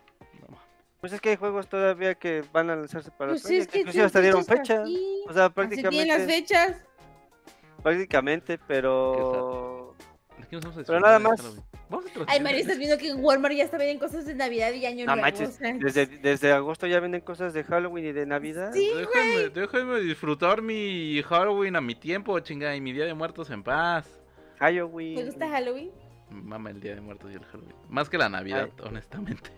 No. Pues es que hay juegos todavía que van a lanzarse para Pues es que inclusive hasta dieron fechas. O sea, tienen las prácticamente. fechas. Prácticamente, pero. Aquí nos vamos a Pero nada de más. Halloween. Vamos a Ay, María, estás viendo que en Walmart ya está venden cosas de Navidad y Año No Nuevo. manches, desde, desde agosto ya venden cosas de Halloween y de Navidad. Sí, Déjenme, déjenme disfrutar mi Halloween a mi tiempo, chinga, y mi Día de Muertos en paz. Halloween. ¿Te gusta Halloween? Mama el Día de Muertos y el Halloween. Más que la Navidad, honestamente.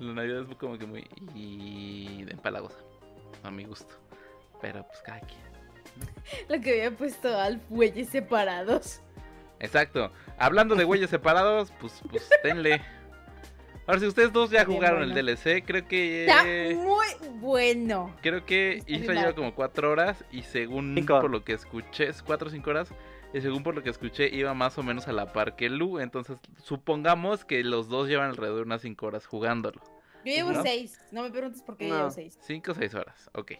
La Navidad es como que muy y de empalagosa, a mi gusto. Pero pues cada quien. Lo que había puesto al fuelles separados. Exacto. Hablando de güeyes separados, pues, pues denle. Ahora si ustedes dos ya Bien jugaron bueno. el DLC, creo que Está muy bueno. creo que Isra lleva como cuatro horas y según Cinco. por lo que escuché, es cuatro o cinco horas. Y según por lo que escuché, iba más o menos a la par que Lu. Entonces, supongamos que los dos llevan alrededor de unas cinco horas jugándolo. Yo llevo ¿No? seis. No me preguntes por qué yo No. llevo seis. Cinco o seis horas, ok.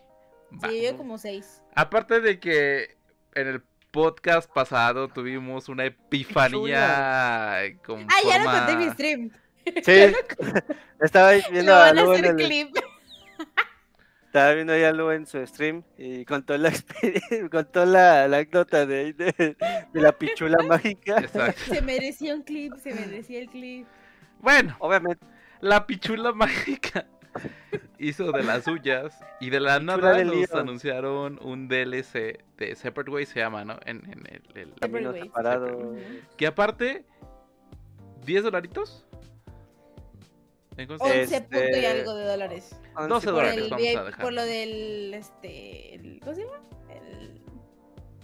Va. Sí, yo llevo como seis. Aparte de que en el podcast pasado tuvimos una epifanía con Ah, ya lo forma- conté en mi stream. Sí, <laughs> estaba viendo Lo a van a en hacer el- clip. Estaba viendo ahí a Lu en su stream y contó la <laughs> experiencia, contó la, la anécdota de, de, de la pichula mágica. Exacto. Se merecía un clip, se merecía el clip. Bueno, Obviamente, la pichula mágica <laughs> hizo de las suyas y de la Pichula nada de nos Leon. anunciaron un DLC de Separate Way se llama, ¿no? En, en el, el- separado. Ujú. que aparte 10 dolaritos. ¿En cuánto está? 11 punto y Este, algo de dólares. 11 12 Por, dólares, el, vamos a dejar. por lo del. Este. el- ¿Cómo se llama? El,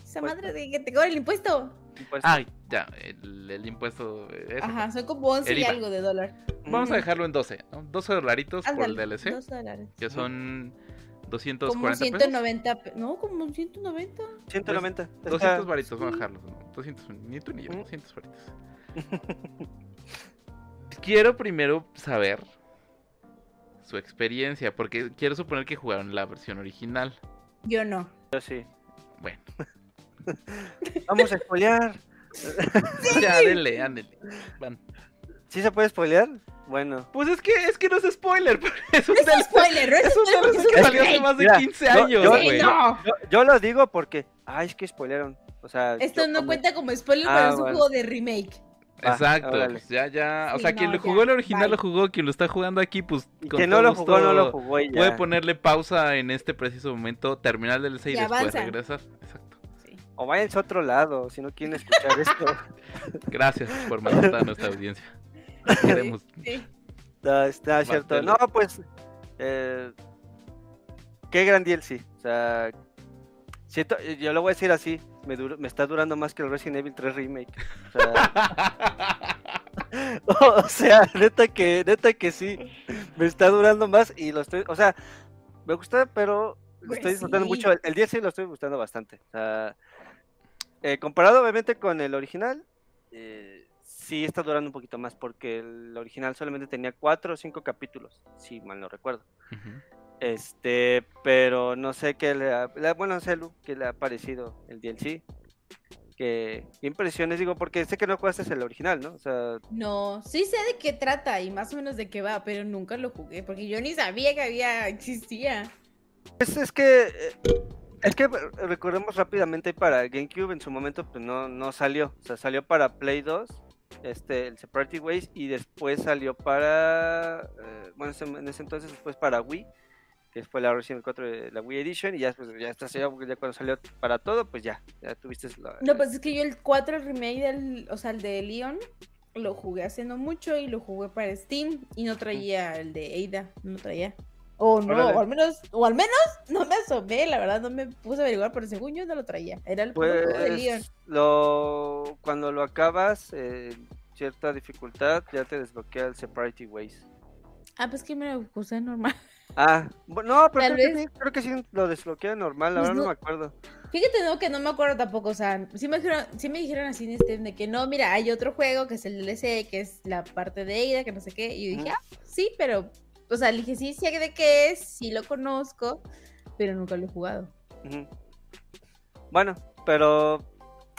esa Pues- madre de que te cobra el impuesto. impuestos. Ay, ya, el, el impuesto. eh, ese. Ajá, son como 11 El y algo de dólar. Vamos a dejarlo en 12, ¿no? 12 dolaritos por el Ándale, DLC, 2 dólares. que son Como 240 pesos. 190. pe- No, como 190. 190. está- 200 varitos, vamos a sí. dejarlos. ¿no? 200, ni tú ni yo, Mm. 200 varitos. <laughs> Quiero primero saber su experiencia, porque quiero suponer que jugaron la versión original. Yo no. Yo sí. Bueno, <laughs> Vamos a spoilear. <laughs> ya, denle, ándele. Van. ¿Sí se puede spoilear? Bueno. Pues es que, es que no es spoiler, <laughs> es un No es spoiler, no es Es un spoiler es que salió hace más de Mira, 15 yo- años, yo- no. Yo, yo lo digo porque. Ay, es que spoilearon. O sea. Esto yo no como- cuenta como spoiler, Ah, pero es un bueno. juego de remake. Va, Exacto, órale. pues ya, ya. O Sí, sea, quien no, lo jugó ya, el original bye. lo jugó, quien lo está jugando aquí, pues. Y con quien no lo jugó, no lo jugó y ya. Puede ponerle pausa en este preciso momento, terminar el DLC y, Y después avanza. regresar. Exacto. Sí. O váyanse a otro lado si no quieren escuchar <laughs> esto. Gracias por matar a nuestra audiencia. Queremos. Sí. No, está cierto. No, pues. Eh, qué gran DLC. O sea. Siento, yo lo voy a decir así. Me, duro- me está durando más que el Resident Evil 3 Remake. O sea, <laughs> <laughs> o sea, neta que, neta que sí. Me está durando más y lo estoy. O sea, me gusta, pero lo Pues estoy disfrutando sí. mucho. El, el DLC lo estoy gustando bastante. O sea, eh, comparado obviamente con el original, eh, sí está durando un poquito más porque el original solamente tenía cuatro o cinco capítulos, si mal no recuerdo. Ujú. Este, pero no sé qué le ha, bueno, no sé Lu, qué le ha parecido el DLC. Que qué impresiones digo, porque sé que no jugaste el original, ¿no? O sea, No, sí sé de qué trata y más o menos de qué va, pero nunca lo jugué porque yo ni sabía que había existía. pues es que eh, es que eh, recordemos rápidamente para GameCube en su momento pues no, no salió, o sea, salió para Play 2, este el Separate Ways y después salió para eh, bueno, en ese entonces después para Wii, que fue la Evil 4 de la Wii Edition y ya después ya está ya, ya cuando salió para todo, pues ya, ya tuviste la No, pues es que yo el 4 el remake del, o sea, el de Leon lo jugué hace no mucho y lo jugué para Steam y no traía el de Ada, no traía. O no, Órale. o al menos, o al menos no me asomé, la verdad no me puse a averiguar, pero según yo no lo traía. Era el juego de Leon. Pues lo cuando lo acabas eh, cierta dificultad ya te desbloquea el Separate Ways. Ah, pues que me lo puse normal. <laughs> Ah, no, pero creo que, sí, creo que sí lo desbloquea normal, la Pues no no- me acuerdo. Fíjate, no, que no me acuerdo tampoco, o sea, sí me dijeron, sí me dijeron así en este, de que no, mira, hay otro juego que es el DLC, que es la parte de Ada, que no sé qué, y yo dije, ah, sí, pero, o sea, le dije, sí, sé de qué es, sí lo conozco, pero nunca lo he jugado. Bueno, pero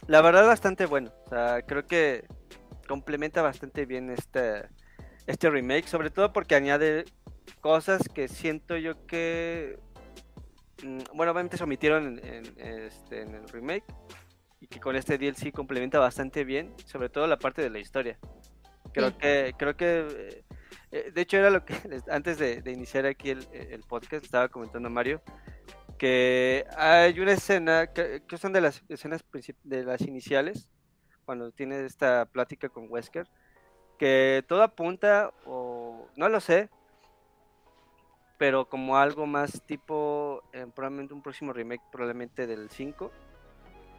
la verdad bastante bueno. O sea, creo que complementa bastante bien este, este remake, sobre todo porque añade cosas que siento yo que, mm, bueno, obviamente se omitieron en, en, este, en el remake y que con este DLC complementa bastante bien, sobre todo la parte de la historia. Creo Sí. que, creo que, eh, eh, de hecho era lo que <laughs> antes de, de iniciar aquí el, el podcast estaba comentando Mario que hay una escena que, que son de las escenas de las iniciales cuando tiene esta plática con Wesker que todo apunta o no lo sé pero como algo más tipo eh, probablemente un próximo remake probablemente del 5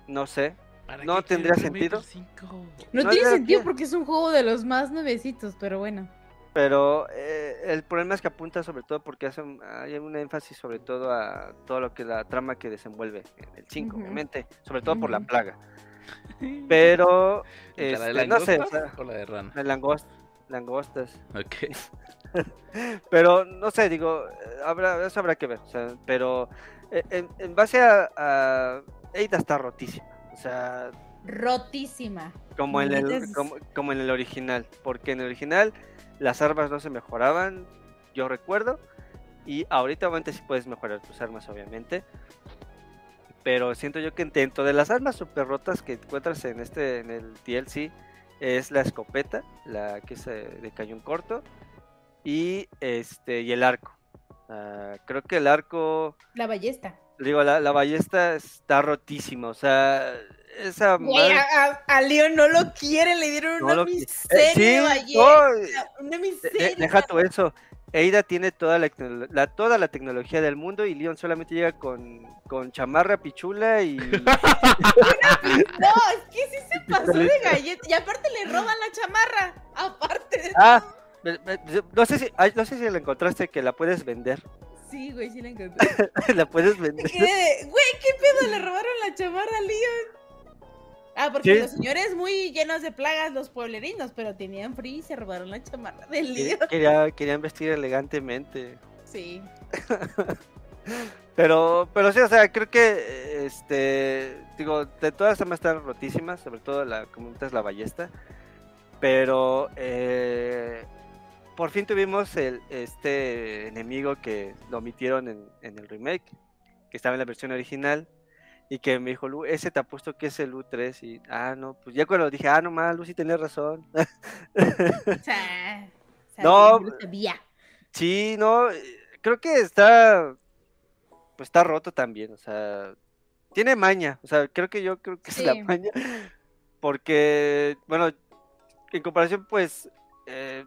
no sé ¿Para No tendría sentido. No, No tiene sentido porque es un juego de los más nuevecitos, pero bueno. pero eh, el problema es que apunta sobre todo porque hace un- hay un énfasis sobre todo a todo lo que la trama que desenvuelve en el 5 Ujú. obviamente sobre todo por la plaga <laughs> pero ¿La de este, no sé o langostas sea, o la de rana? de langost- langostas Ok. <laughs> <laughs> pero no sé digo eh, habrá eso habrá que ver o sea, pero eh, en, en base a, a está rotísima o sea Rotísima. como en el como, como en el original porque en el original las armas no se mejoraban yo recuerdo y ahorita obviamente sí puedes mejorar tus armas obviamente pero siento yo que dentro de las armas super rotas que encuentras en este en el DLC es la escopeta la que es eh, de cañón corto y este y el arco Ah, creo que el arco La ballesta. digo la, la ballesta está rotísima o sea esa madre- a, a- a Leon no lo quieren, le dieron No una lo qui- miseria Eh, sí, no. Una miseria. de- deja tú eso. Eida tiene toda la, toda la tecnología del mundo y Leon solamente llega con, con chamarra, pichula y... <laughs> No, es que sí se pasó de galleta. Y aparte le roban la chamarra. Aparte de ah, no sé si no sé si la encontraste que la puedes vender. <laughs> Sí, güey, sí la encontré. la puedes vender. Güey, ¿qué pedo? Le robaron la chamarra a Leon. Ah, porque Sí. los señores muy llenos de plagas, los pueblerinos, pero tenían frío y se robaron la chamarra de Leon. Quería, querían vestir elegantemente. Sí. <laughs> Pero, pero sí, o sea, creo que, este, digo, de todas las armas están rotísimas, sobre todo la, como es la ballesta. Pero, eh, por fin tuvimos el, este enemigo que lo omitieron en, en el remake, que estaba en la versión original, y que me dijo, Lu, ese te apuesto que es el U3, y, ah, no, pues ya cuando dije, ah, no más, Lu sí tenía razón. <laughs> O sea, No. sabía. Sí, no, creo que está, pues está roto también, o sea, tiene maña, o sea, creo que yo creo que es la Sí. maña, porque, bueno, en comparación, pues, eh,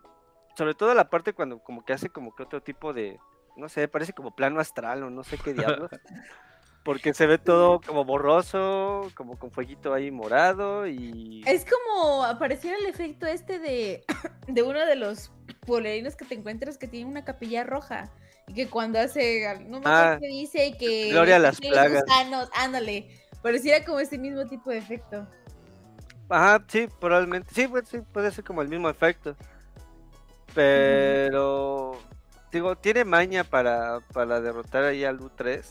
sobre todo la parte cuando como que hace como que otro tipo de, no sé, parece como plano astral o no sé qué diablos, <laughs> porque se ve todo como borroso, como con fueguito ahí morado y... Es como apareciera el efecto este de, <coughs> de uno de los pueblerinos que te encuentras que tiene una capilla roja. Y que cuando hace, no me acuerdo Ah, qué dice que... Gloria a las que plagas. gusanos, ándale. Pareciera como ese mismo tipo de efecto. Ajá, sí, probablemente. Sí, pues, sí, puede ser como el mismo efecto. Pero, digo, tiene maña para, para derrotar ahí al U3.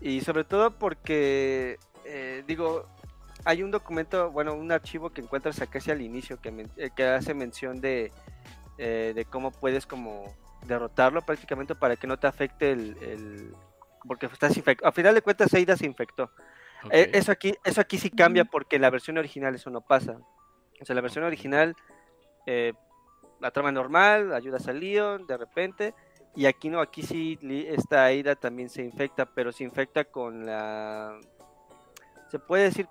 Y sobre todo porque, eh, digo, hay un documento, bueno, un archivo que encuentras acá hacia el inicio que, men- eh, que hace mención de, eh, de cómo puedes como derrotarlo prácticamente para que no te afecte el... el- porque estás infectado. A final de cuentas, Eida se infectó. Eh. Eso aquí, eso aquí sí cambia porque en la versión original eso no pasa. O sea, la versión original, eh, la trama normal, ayudas al Leon de repente, y aquí no, aquí sí esta Aida también se infecta, pero se infecta con la... Se puede decir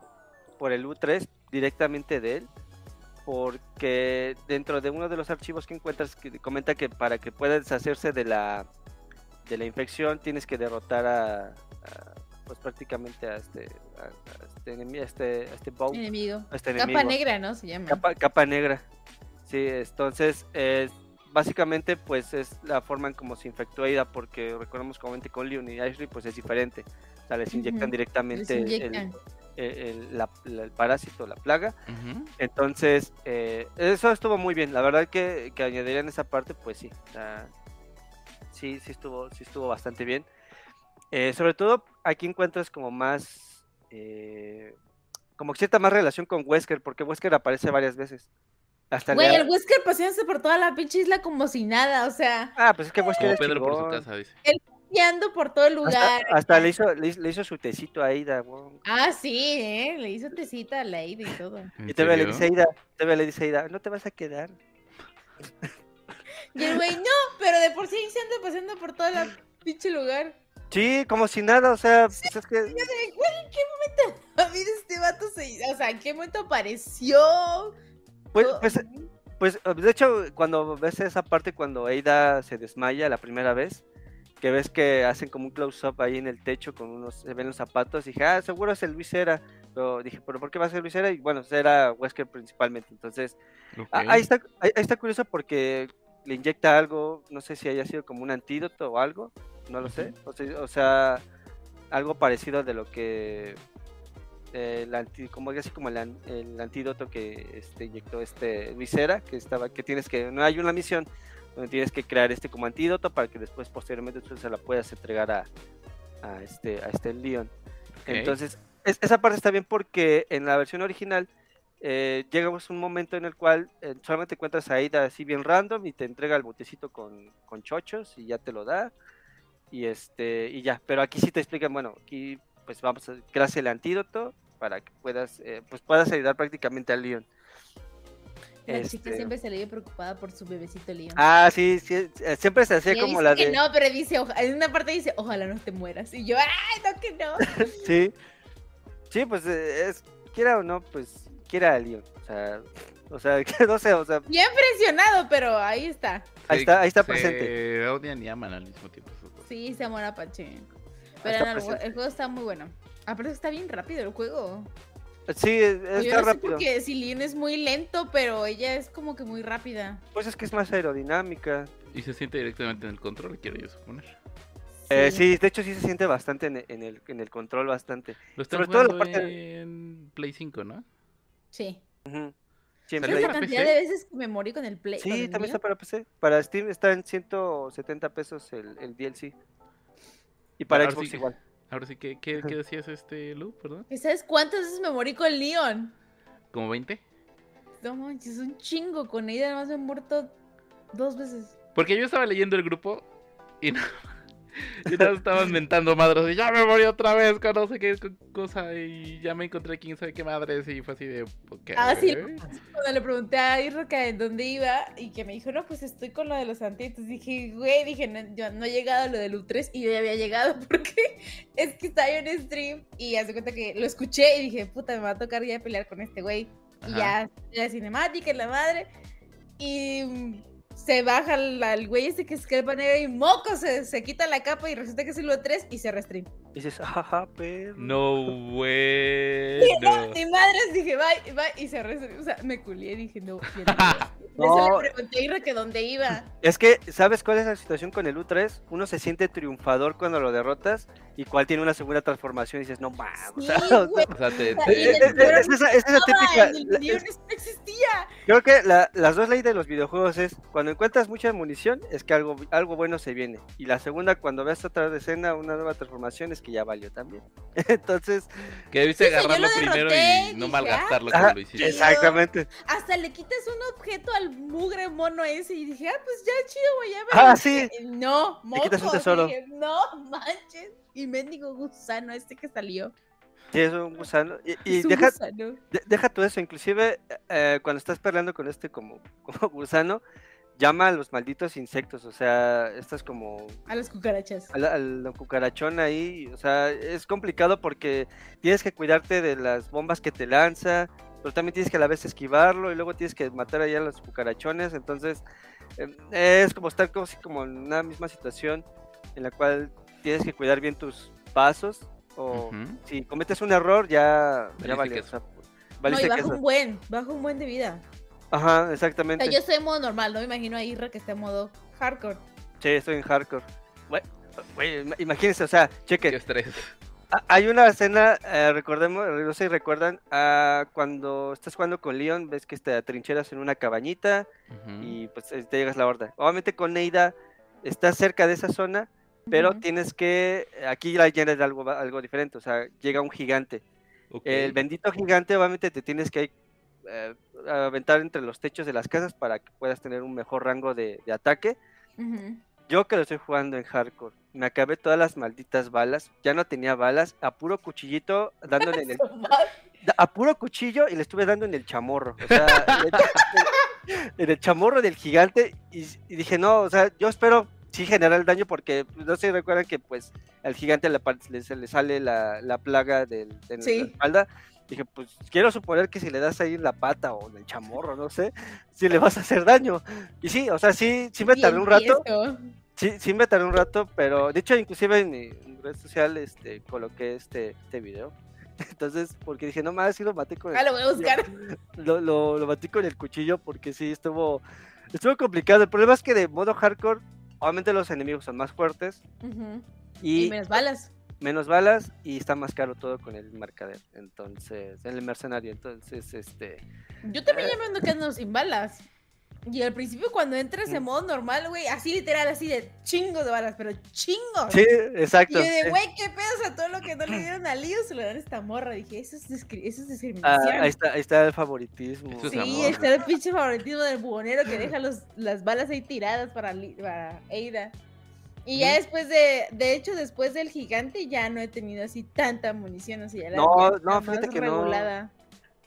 por el U3 directamente de él, porque dentro de uno de los archivos que encuentras que comenta que para que pueda deshacerse de la de la infección tienes que derrotar a, a, pues prácticamente a este a, a este enemigo a este a este bow, Enemigo. a este Capa enemigo. negra, ¿no? Se llama. capa, capa negra sí entonces eh, básicamente pues es la forma en cómo se infectó Aida porque recordemos que con Leon y Ashley pues es diferente. O sea, les inyectan directamente les el- inyectan. el, el- la- la- el parásito, la plaga. Entonces, eh, eso estuvo muy bien. La verdad que, que añadirían esa parte, pues sí. sí, sí estuvo, sí estuvo bastante bien. Eh, sobre todo, aquí encuentras como más, eh, como cierta más relación con Wesker, porque Wesker aparece varias veces. Hasta Güey, el Wesker paseándose por toda la pinche isla como si nada, o sea, Ah, pues es que Wesker Como es Pedro por su casa, dice. guiando por todo el lugar. hasta le, hizo, le, hizo- le hizo su tecito a Aida, weón. Ah, sí, ¿eh? Le hizo tecita a la Ida y todo. <laughs> ¿En Y todavía le dice a Aida, todavía le dice a Aida, no te vas a quedar. Y el güey, no, pero de por sí se anda paseando por todo el pinche lugar. Sí, como si nada, o sea, pues es que... Yo de, güey, ¿en qué momento? A mí este vato se. O sea, ¿en qué momento apareció? Pues, pues, Pues de hecho, cuando ves esa parte cuando Aida se desmaya la primera vez, que ves que hacen como un close-up ahí en el techo con unos, se ven los zapatos, dije, ah, seguro es el Luis Era. Pero dije, ¿pero por qué va a ser Luis Era? Y bueno, era Wesker principalmente. Entonces, ah, ahí, está, ahí, ahí está curioso porque le inyecta algo, no sé si haya sido como un antídoto o algo, no lo sé. O sea, o sea, algo parecido de lo que el anti, como así como el, an- el antídoto que este inyectó este Luisera, que estaba, que tienes que, no hay una misión donde tienes que crear este como antídoto para que después posteriormente tú se la puedas entregar a, a este, a este Leon. Ok. Entonces, es- esa parte está bien porque en la versión original eh, llega pues, un momento en el cual eh, solamente encuentras a Aida así bien random y te entrega el botecito con, con chochos y ya te lo da y este y ya pero aquí sí te explican bueno aquí pues vamos a crear el antídoto para que puedas eh, pues puedas ayudar prácticamente al Leon La chica Este, siempre se le ve preocupada por su bebecito Leon. ah sí, sí eh, siempre se hacía como la que de no, pero dice, oja- en una parte dice, ojalá no te mueras. Y yo, ay, no, que no. <laughs> sí sí pues eh, es quiera o no pues quiera a Leon o sea o sea <laughs> que no sé o sea Bien presionado, pero ahí está. ahí está ahí está se presente odian y aman al mismo tiempo. Sí, se amor Apache. Pero no, el juego está muy bueno. Aparte está bien rápido el juego. sí es- Yo está no sé rápido porque si Leon es muy lento, pero ella es como que muy rápida. pues es que es más aerodinámica Y se siente directamente en el control, quiero yo suponer. Eh, sí, de hecho sí se siente bastante en, en el, en el control, bastante. Lo están Sobre todo la parte- en Play 5, ¿no? Sí. Ujú. Sí, en ¿Salió Play- ¿Sabes la cantidad PC? de veces que me morí con el Play? Sí, el también está Leon? para PC. Para Steam está en 170 pesos el, el DLC. Y para Ahora Xbox sí. igual. Ahora sí, ¿qué, qué, qué decías este Lu? Perdón. ¿Y ¿Sabes cuántas veces me morí con Leon? ¿Como 20? No manches, un chingo. Con ella además me he muerto dos veces. Porque yo estaba leyendo el grupo y <laughs> no. <laughs> Y nada, estaban mentando madres y ya me morí otra vez con no sé qué co- cosa y ya me encontré quién sabe qué madres y fue así de... ¿qué? Ah, sí. Cuando le pregunté a Irroca en dónde iba y que me dijo, no, pues estoy con lo de los antitos. Dije, güey, dije, no, yo no he llegado a lo del U3 y yo ya había llegado <laughs> porque es que estaba en stream y hace cuenta que lo escuché y dije, puta, me va a tocar ya pelear con este güey. Y ya, la cinemática la madre. Y se baja el, el güey este que es que negra y moco, se, se quita la capa y resulta que es el U3 y se restream. Y dices, ajá, pero. No, No, bueno. ni madres, dije, bye, bye, y se restream. O sea, me culié, dije, no, bien, <laughs> No. Eso le pregunté a Irra que dónde iba. Es que, ¿sabes cuál es la situación con el U3? Uno se siente triunfador cuando lo derrotas y cual tiene una segunda transformación y dices, no mames. <laughs> o sea, Sí. O sea, te, te- es, es- es esa, es esa típica. la- existía. creo que la- las dos leyes de los videojuegos es cuando encuentras mucha munición es que algo, algo bueno se viene. Y la segunda, cuando ves otra escena, una nueva transformación, es que ya valió también. <laughs> Entonces, que debiste Sí, agarrarlo lo primero y no malgastarlo ah, como lo hiciste. exactamente. Hasta le quitas un objeto al mugre mono ese y dije, ah, pues ya chido, güey, ya me Ah, sí. No, quitas un tesoro. dije, no manches. Y mendigo gusano este que salió. Sí, es un gusano. Y, deja, gusano. de- deja tú eso, inclusive eh, cuando estás peleando con este como, <laughs> como gusano, llama a los malditos insectos, o sea, estás como A las cucarachas. al, al cucarachón ahí, o sea, es complicado porque tienes que cuidarte de las bombas que te lanza, pero también tienes que a la vez esquivarlo y luego tienes que matar allá a los cucarachones, entonces eh, es como estar como, así como en una misma situación en la cual tienes que cuidar bien tus pasos o si cometes un error ya, ya queso. o sea, No, y baja queso. un buen, baja un buen de vida. Ajá, O exactamente. sea, yo estoy en modo normal, no me imagino a Irra que está en modo hardcore. Sí, estoy en hardcore. Ima- imagínense, o sea, Qué chequen. Ah, Hay una escena, eh, recordemos, no sé si recuerdan, ah, cuando estás jugando con Leon, ves que te trincheras en una cabañita y pues eh, te llegas la horda. Obviamente con Neida estás cerca de esa zona, pero tienes que, aquí ya es algo, algo diferente, o sea, llega un gigante. El bendito gigante obviamente te tienes que eh, aventar entre los techos de las casas para que puedas tener un mejor rango de, de ataque. Yo que lo estoy jugando en hardcore, me acabé todas las malditas balas, ya no tenía balas, a puro cuchillito dándole en el, <laughs> a puro cuchillo y le estuve dando en el chamorro, o sea, en, en el chamorro del gigante y, y dije, no, o sea, yo espero sí generar el daño porque pues, no sé si recuerdan que pues al gigante le, le- se le sale la, la plaga del, de Sí. la espalda. Dije, pues quiero suponer que si le das ahí en la pata o en el chamorro, no sé, si le vas a hacer daño. Y sí, o sea, sí, sí me tardé un rato. Sí, sí me tardé un rato, pero de hecho inclusive en mi red social este, coloqué este, este video. <laughs> Entonces, porque dije, no más, sí lo maté con el, Ah, lo voy a buscar. lo, lo, lo maté con el cuchillo porque sí, estuvo, estuvo complicado. El problema es que de modo hardcore, obviamente los enemigos son más fuertes y, Y menos balas. Menos balas y está más caro todo con el mercader. Entonces, el mercenario. Entonces, este... Yo también ya me ando quedando sin balas. Y al principio cuando entras en Mm. modo normal, güey, así literal, así de chingos de balas, pero chingos. Sí, Y exacto. yo de, güey, qué pedo, o sea, todo lo que no le dieron a Lío se lo dan a esta morra. Dije, eso es, discri- eso es Ah, discriminación. ahí, está, ahí está el favoritismo. Es sí, amor. está el pinche favoritismo del buhonero que deja los, las balas ahí tiradas para, para Eida. Y ya después de, de hecho, después del gigante ya no he tenido así tanta munición, o sea, ya la No, ya no, fíjate que no. regulada.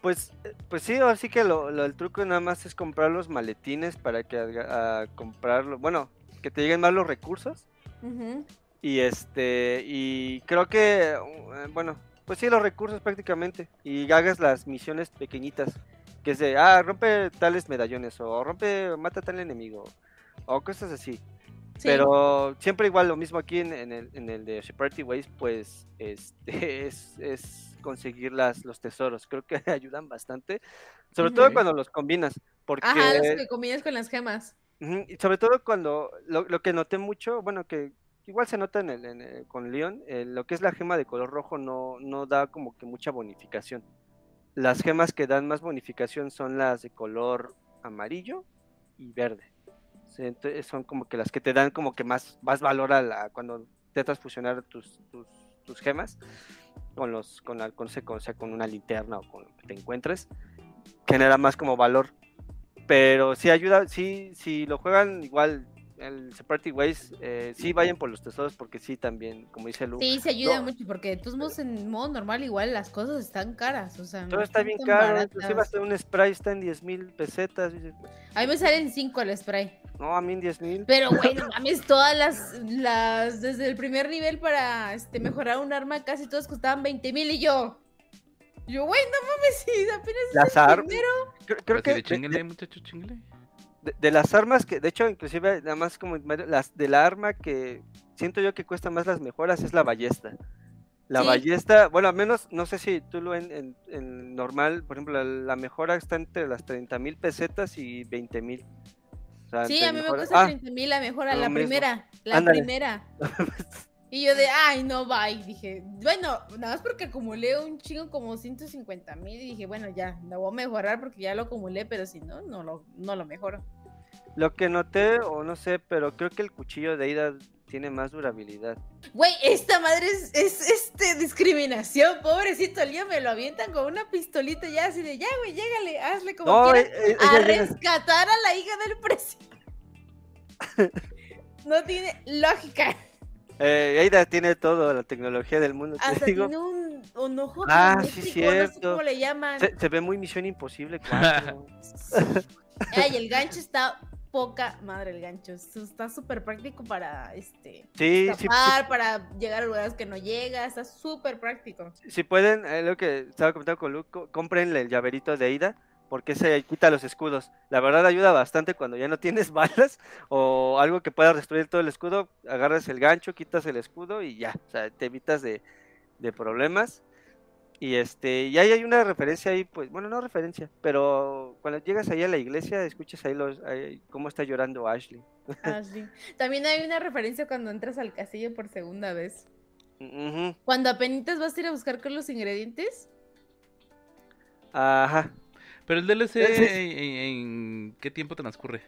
Pues, eh, pues sí, así que lo, lo- el truco nada más es comprar los maletines para que haga- a comprarlo, bueno, que te lleguen más los recursos y este y creo que uh, eh, bueno, pues sí los recursos prácticamente y hagas las misiones pequeñitas que es de ah rompe tales medallones o rompe mata a tal enemigo o cosas así. Sí. Pero siempre igual lo mismo aquí en, en el, en el de Separate Ways, pues este <laughs> es, es conseguir las, los tesoros. Creo que <laughs> ayudan bastante. Sobre todo cuando los combinas. Porque Ajá, los que combinas con las gemas. Y sobre todo cuando lo, lo que noté mucho, bueno, que igual se nota en el, en el- con Leon, eh, lo que es la gema de color rojo no, no da como que mucha bonificación. Las gemas que dan más bonificación son las de color amarillo y verde. Sí, son como que las que te dan como que más, más valor a la, cuando intentas fusionar tus, tus, gemas con los, con la, con, o sea, con una linterna o con lo que te encuentres, genera más como valor. Pero sí ayuda, sí, si lo juegan igual el Separate Ways, eh, sí vayan por los tesoros porque sí también, como dice Lu, Sí, se ayuda No. mucho porque de todos modos en modo normal igual las cosas están caras, o sea, todo está bien caro, inclusive hasta un spray está en 10 mil pesetas, A mí me salen 5 el spray. no, a mí en 10 mil, Pero <laughs> güey, no mames, todas las, las, desde el primer nivel para este mejorar un arma, casi todas costaban 20 mil y yo. Yo, güey, no mames, <laughs> sí, apenas es las el armas, primero. creo, creo que de de, chinguele, de- las armas que, de hecho, inclusive nada más como las de la arma que siento yo que cuesta más las mejoras es la ballesta. La Sí. ballesta, bueno, al menos, no sé si tú lo en, en- en normal, por ejemplo, la, la mejora está entre las 30 mil pesetas y 20 mil. O sea, Sí, a mí me cuesta Ah, 30 mil la mejora, la mismo. primera, la Ándale. primera. <laughs> Y yo de, ay, no, bye. Dije, bueno, nada más porque acumulé un chingo como 150 mil. Y dije, bueno, ya, lo voy a mejorar porque ya lo acumulé, pero si no, no lo, no lo mejoro. Lo que noté, o no sé, pero creo que el cuchillo de Ida tiene más durabilidad. Güey, esta madre es, es este discriminación. Pobrecito Leo, me lo avientan con una pistolita ya así de, ya, güey, llégale, hazle como No, quieras. eh, eh, a llega- rescatar a la hija del presidente. <laughs> no tiene lógica. Eh, Aida tiene todo, la tecnología del mundo, te Hasta digo. tiene un, un ojo Ah, sí, magnético, no sé cierto. cómo le llaman. Se, se ve muy Misión Imposible 4. <laughs> Ay, el gancho está poca madre el gancho. Está súper práctico para este sí, sí, escapar, para llegar a lugares que no llega, está súper práctico. sí, si pueden, eh, lo que estaba comentando con Luke, cómprenle el llaverito de Aida, porque se quita los escudos. La verdad ayuda bastante cuando ya no <laughs> tienes balas o algo que pueda destruir todo el escudo, agarras el gancho, quitas el escudo y ya, o sea, te evitas de, de problemas. Y este, y ahí hay una referencia ahí, pues, bueno, no referencia, pero cuando llegas ahí a la iglesia, escuchas ahí los, ahí cómo está llorando Ashley. <laughs> Ashley. También hay una referencia cuando entras al castillo por segunda vez. Cuando apenas vas a ir a buscar con los ingredientes. Ajá. Pero el DLC, ¿en, en qué tiempo transcurre?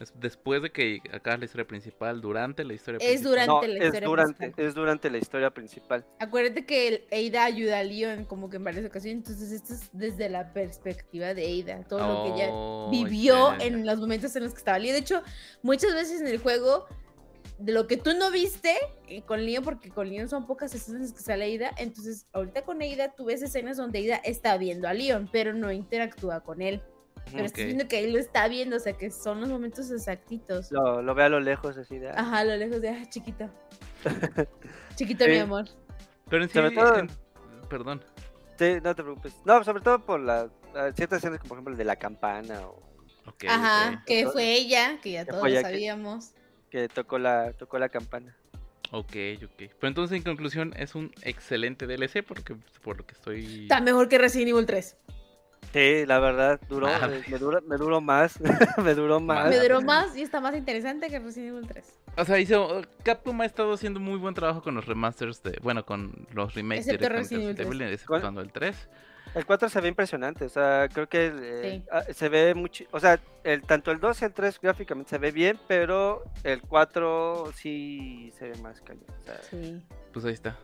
¿Es después de que acá la historia principal, durante la historia Es principal? durante No, la es historia durante, principal. es durante la historia principal. Acuérdate que Ada ayuda a Leon como que en varias ocasiones. Entonces, esto es desde la perspectiva de Ada. Todo lo que ella Oh, vivió en los momentos en los que estaba Leon. De hecho, muchas veces en el juego, de lo que tú no viste eh, con Leon, porque con Leon son pocas escenas que sale Ada, entonces ahorita con Ada tú ves escenas donde Ada está viendo a Leon, pero no interactúa con él. Pero estás Ok. viendo que él lo está viendo, o sea que son los momentos exactitos. Lo, lo ve a lo lejos así de... ah, Ajá, a lo lejos de, ah, chiquito. <laughs> chiquito, mi Sí. amor. Pero en sí, Sobre todo- en- perdón. Sí, no te preocupes. No, sobre todo por las ciertas escenas, como por ejemplo el de la campana o Ok, Ajá, que fue ella, que ya Que todos lo sabíamos. Que tocó la, tocó la campana. Ok, ok. Pero entonces, en conclusión, es un excelente DLC porque por lo que estoy... Está mejor que Resident Evil 3. Sí, la verdad, duró, Ah, eh, me, duró, me duró más, <laughs> me duró más. Me duró más y está más interesante que Resident Evil 3. O sea, hizo, Capcom ha estado haciendo muy buen trabajo con los remasters de, bueno, con los remakes de Resident Evil Resident Evil, exceptuando el 3. El 4 se ve impresionante, o sea, creo que eh, Sí. ah, se ve mucho, o sea, el, tanto el 2 y el 3 gráficamente se ve bien, pero el 4 sí se ve más cañón. o sea, Sí. Pues ahí está.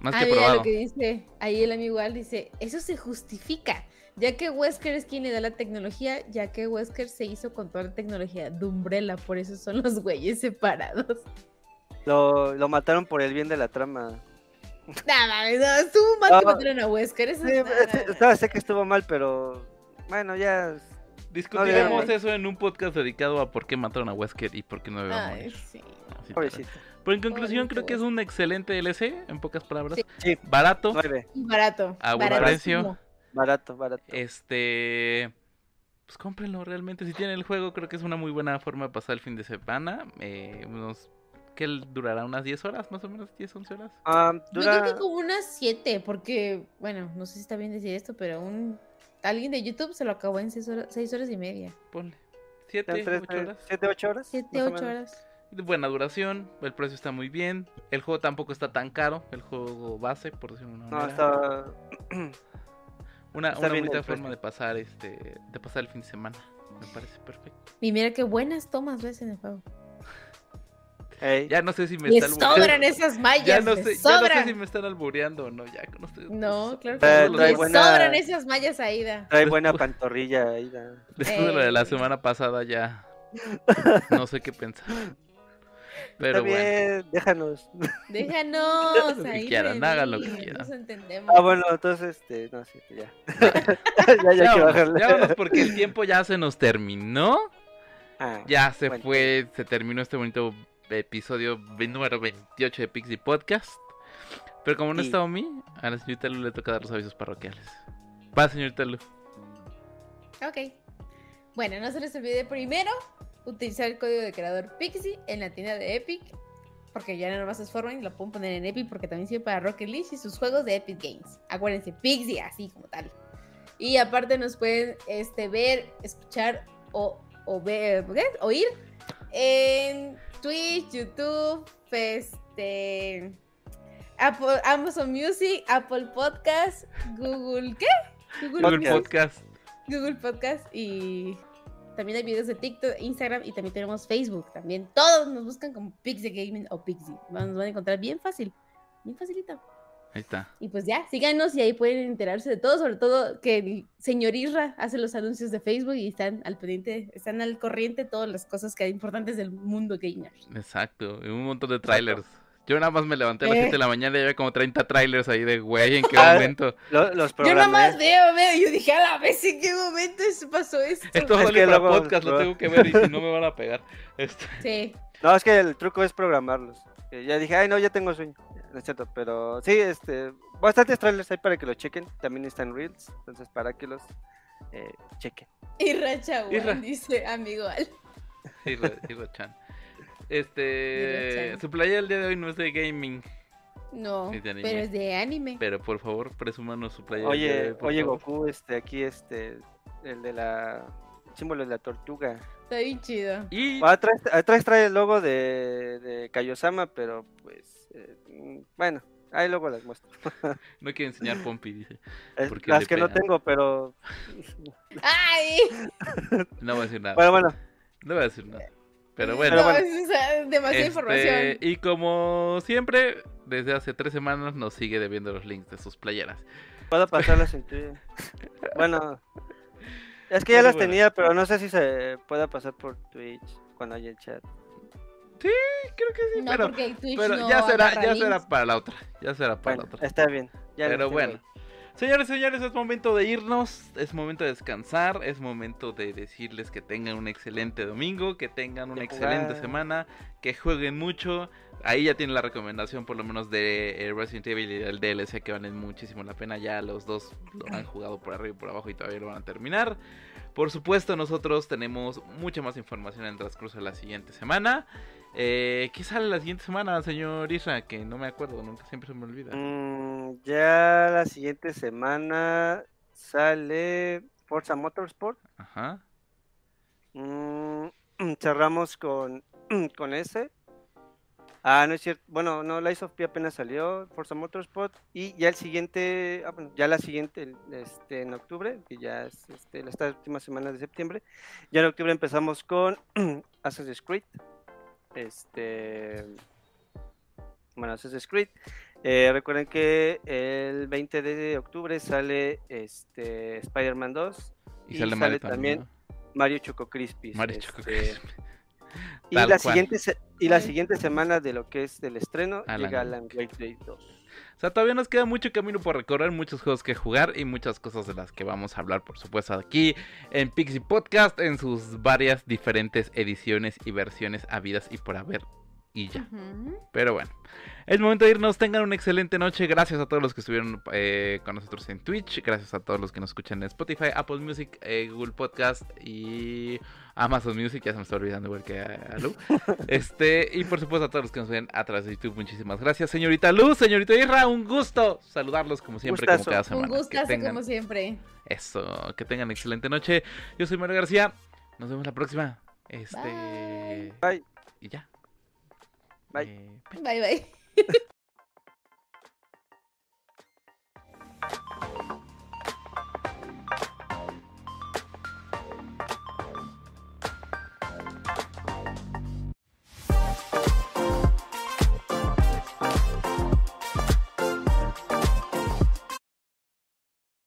Más Ah, que mira lo que dice ahí el amigo Al dice, eso se justifica, ya que Wesker es quien le da la tecnología, ya que Wesker se hizo con toda la tecnología de Umbrella, por eso son los güeyes separados. lo, lo mataron por el bien de la trama. <laughs> Nada, no, estuvo mal que mataron a Wesker, eso Sí, es estaba- sé que estuvo mal, pero bueno, ya. Discutiremos eso en un podcast dedicado a por qué mataron a Wesker y por qué no debe Ay, morir. sí. Pero en conclusión, Pobrecito creo que es un excelente DLC, en pocas palabras. Sí. Sí, Barato, 9. Y barato. A buen precio. Barato, barato. este... Pues cómprenlo realmente. Si tienen el juego, creo que es una muy buena forma de pasar el fin de semana. Eh, unos... ¿Qué durará? ¿Unas 10 horas? Más o menos, 10, 11 horas. Yo dura. creo que como unas 7, porque, bueno, no sé si está bien decir esto, pero un alguien de YouTube se lo acabó en 6 horas, seis horas y media. Ponle. 7, entre 8 horas. 7, 8 horas. 7, más o 8 menos. horas. De buena duración, el precio está muy bien. El juego tampoco está tan caro, el juego base, por decirlo de una No, manera. está. <clears throat> Una, está una bien bonita forma de pasar este de pasar el fin de semana. Me parece perfecto. Y mira qué buenas tomas ves en el juego. Ey, Ya no sé si me están sobran esas mallas, Ya no, sé, ya no sé si me están albureando o no, ya. No, pues, claro después que no. buena- sobran esas mallas a Ida. Trae buena pantorrilla ahí. da. Después de lo de la semana pasada ya <laughs> no sé qué pensar. Pero Está bueno. bien, déjanos. Déjanos <laughs> Lo que quieran, hagan lo que quieran. Ah, bueno, entonces, este, no, sí, ya. <laughs> ya, ya hay Ya que vámonos, bajarle. ya vámonos porque el tiempo ya se nos terminó. Ah, Ya se Bueno. fue, se terminó este bonito episodio número 28 de Pixie Podcast. Pero como no Y- está Omi, a la señorita Lu le toca dar los avisos parroquiales. Va, señorita Lu. Ok. Bueno, no se les olvide primero utilizar el código de creador Pixie en la tienda de Epic. Porque ya no más es y lo pueden poner en Epic porque también sirve para Rocket League y sus juegos de Epic Games. Acuérdense, Pixie, así como tal. Y aparte nos pueden este, ver, escuchar o, o ver, ¿qué? oír en Twitch, YouTube, este, Apple, Amazon Music, Apple Podcast, Google, ¿qué? Google Podcast. Podcast. Google Podcast y también hay videos de TikTok, Instagram y también tenemos Facebook también. Todos nos buscan como Pixie Gaming o Pixie. Nos van a encontrar bien fácil, bien facilito. Ahí está. Y pues ya, síganos y ahí pueden enterarse de todo, sobre todo que el señor Isra hace los anuncios de Facebook y están al pendiente, están al corriente de todas las cosas que hay importantes del mundo gamer. Exacto. y Un montón de trailers. Yo nada más me levanté a las Eh. 7 de la mañana y había como 30 trailers ahí de güey, ¿en qué Ah, momento? Lo- los Yo nada más veo, veo, yo dije a la vez en qué momento pasó esto. Esto Es que para luego- podcast, lo tengo que ver y si no me van a pegar. <laughs> Este, Sí, No, es que el truco es programarlos. Ya dije, ay, no, ya tengo sueño. No es cierto, pero sí, este, bastantes trailers hay para que lo chequen. También están Reels, entonces para que los eh, chequen. Chaguán Irra. dice amigo Al. Irra- Chan. Este, Irra Chan. su playa el día de hoy no es de gaming. No, de pero es de anime. Pero por favor, presúmanos su playera. Oye, por oye favor. Goku, este, aquí este, el de la símbolo de la tortuga. Está bien chido. Y Ah, Atrás, atrás trae el logo de, de Kaiosama, pero pues, eh, bueno, ahí luego las muestro. <laughs> no quiere enseñar Pompi, dice. Porque las que no tengo, pero ¡Ay! No voy a decir nada. bueno, bueno, No voy a decir nada. Pero bueno. no, bueno. es, demasiada este, información. y como siempre, desde hace tres semanas nos sigue debiendo los links de sus playeras. puedo pasarlas en Twitter. Bueno, es que ya Bueno, las bueno. tenía, pero no sé si se pueda pasar por Twitch cuando haya el chat. Creo que sí, no, pero, porque Twitch pero no ya será, ya links. será para la otra. Ya será para Bueno, la otra. está bien. ya Pero bueno. ahí. Señores, señores, es momento de irnos, es momento de descansar, es momento de decirles que tengan un excelente domingo, que tengan una De excelente jugar. semana, que jueguen mucho. Ahí ya tienen la recomendación por lo menos de eh, Resident Evil y el DLC que valen muchísimo la pena. Ya los dos lo han jugado por arriba y por abajo y todavía lo van a terminar. Por supuesto, nosotros tenemos mucha más información en el transcurso de la siguiente semana. Eh, ¿Qué sale la siguiente semana, señor Isra? Que no me acuerdo, nunca siempre se me olvida. Mm, ya la siguiente semana sale Forza Motorsport. Ajá. Mm, <clears throat> cerramos con, <clears throat> con ese. Ah, no es cierto. Bueno, no, Lies of P apenas salió, Forza Motorsport. Y ya el siguiente, ah, bueno, ya la siguiente, este, en octubre, que ya es este, esta última semana de septiembre. Ya en octubre empezamos con <clears throat> Assassin's Creed. Este. Bueno, Assassin's Creed. Eh, recuerden que el 20 de octubre sale este Spider-Man 2. Y, Y sale Mario también también. Mario Choco Crispis. Mario este, Choco Crispy. Y Tal la cual. siguiente y la siguiente semana de lo que es del estreno Alan llega. Alan Wake Day 2. Sea, todavía nos queda mucho camino por recorrer, muchos juegos que jugar y muchas cosas de las que vamos a hablar, por supuesto, aquí en Pixie Podcast, en sus varias diferentes ediciones y versiones habidas y por haber y ya. Pero bueno, es momento de irnos. Tengan una excelente noche. Gracias a todos los que estuvieron eh, con nosotros en Twitch. Gracias a todos los que nos escuchan en Spotify, Apple Music, eh, Google Podcast y Amazon Music. Ya se me está olvidando igual que a, a Lu. <laughs> este, y por supuesto a todos los que nos ven a través de YouTube. Muchísimas gracias, señorita Luz, señorita Irra. Un gusto saludarlos como siempre, Gustazo. como cada Un semana. Que gustazo tengan como siempre. eso, que tengan excelente noche. Yo soy Mario García. Nos vemos la próxima. Este. Bye. Bye. Y ya. Bye. Eh, Bye bye. <laughs>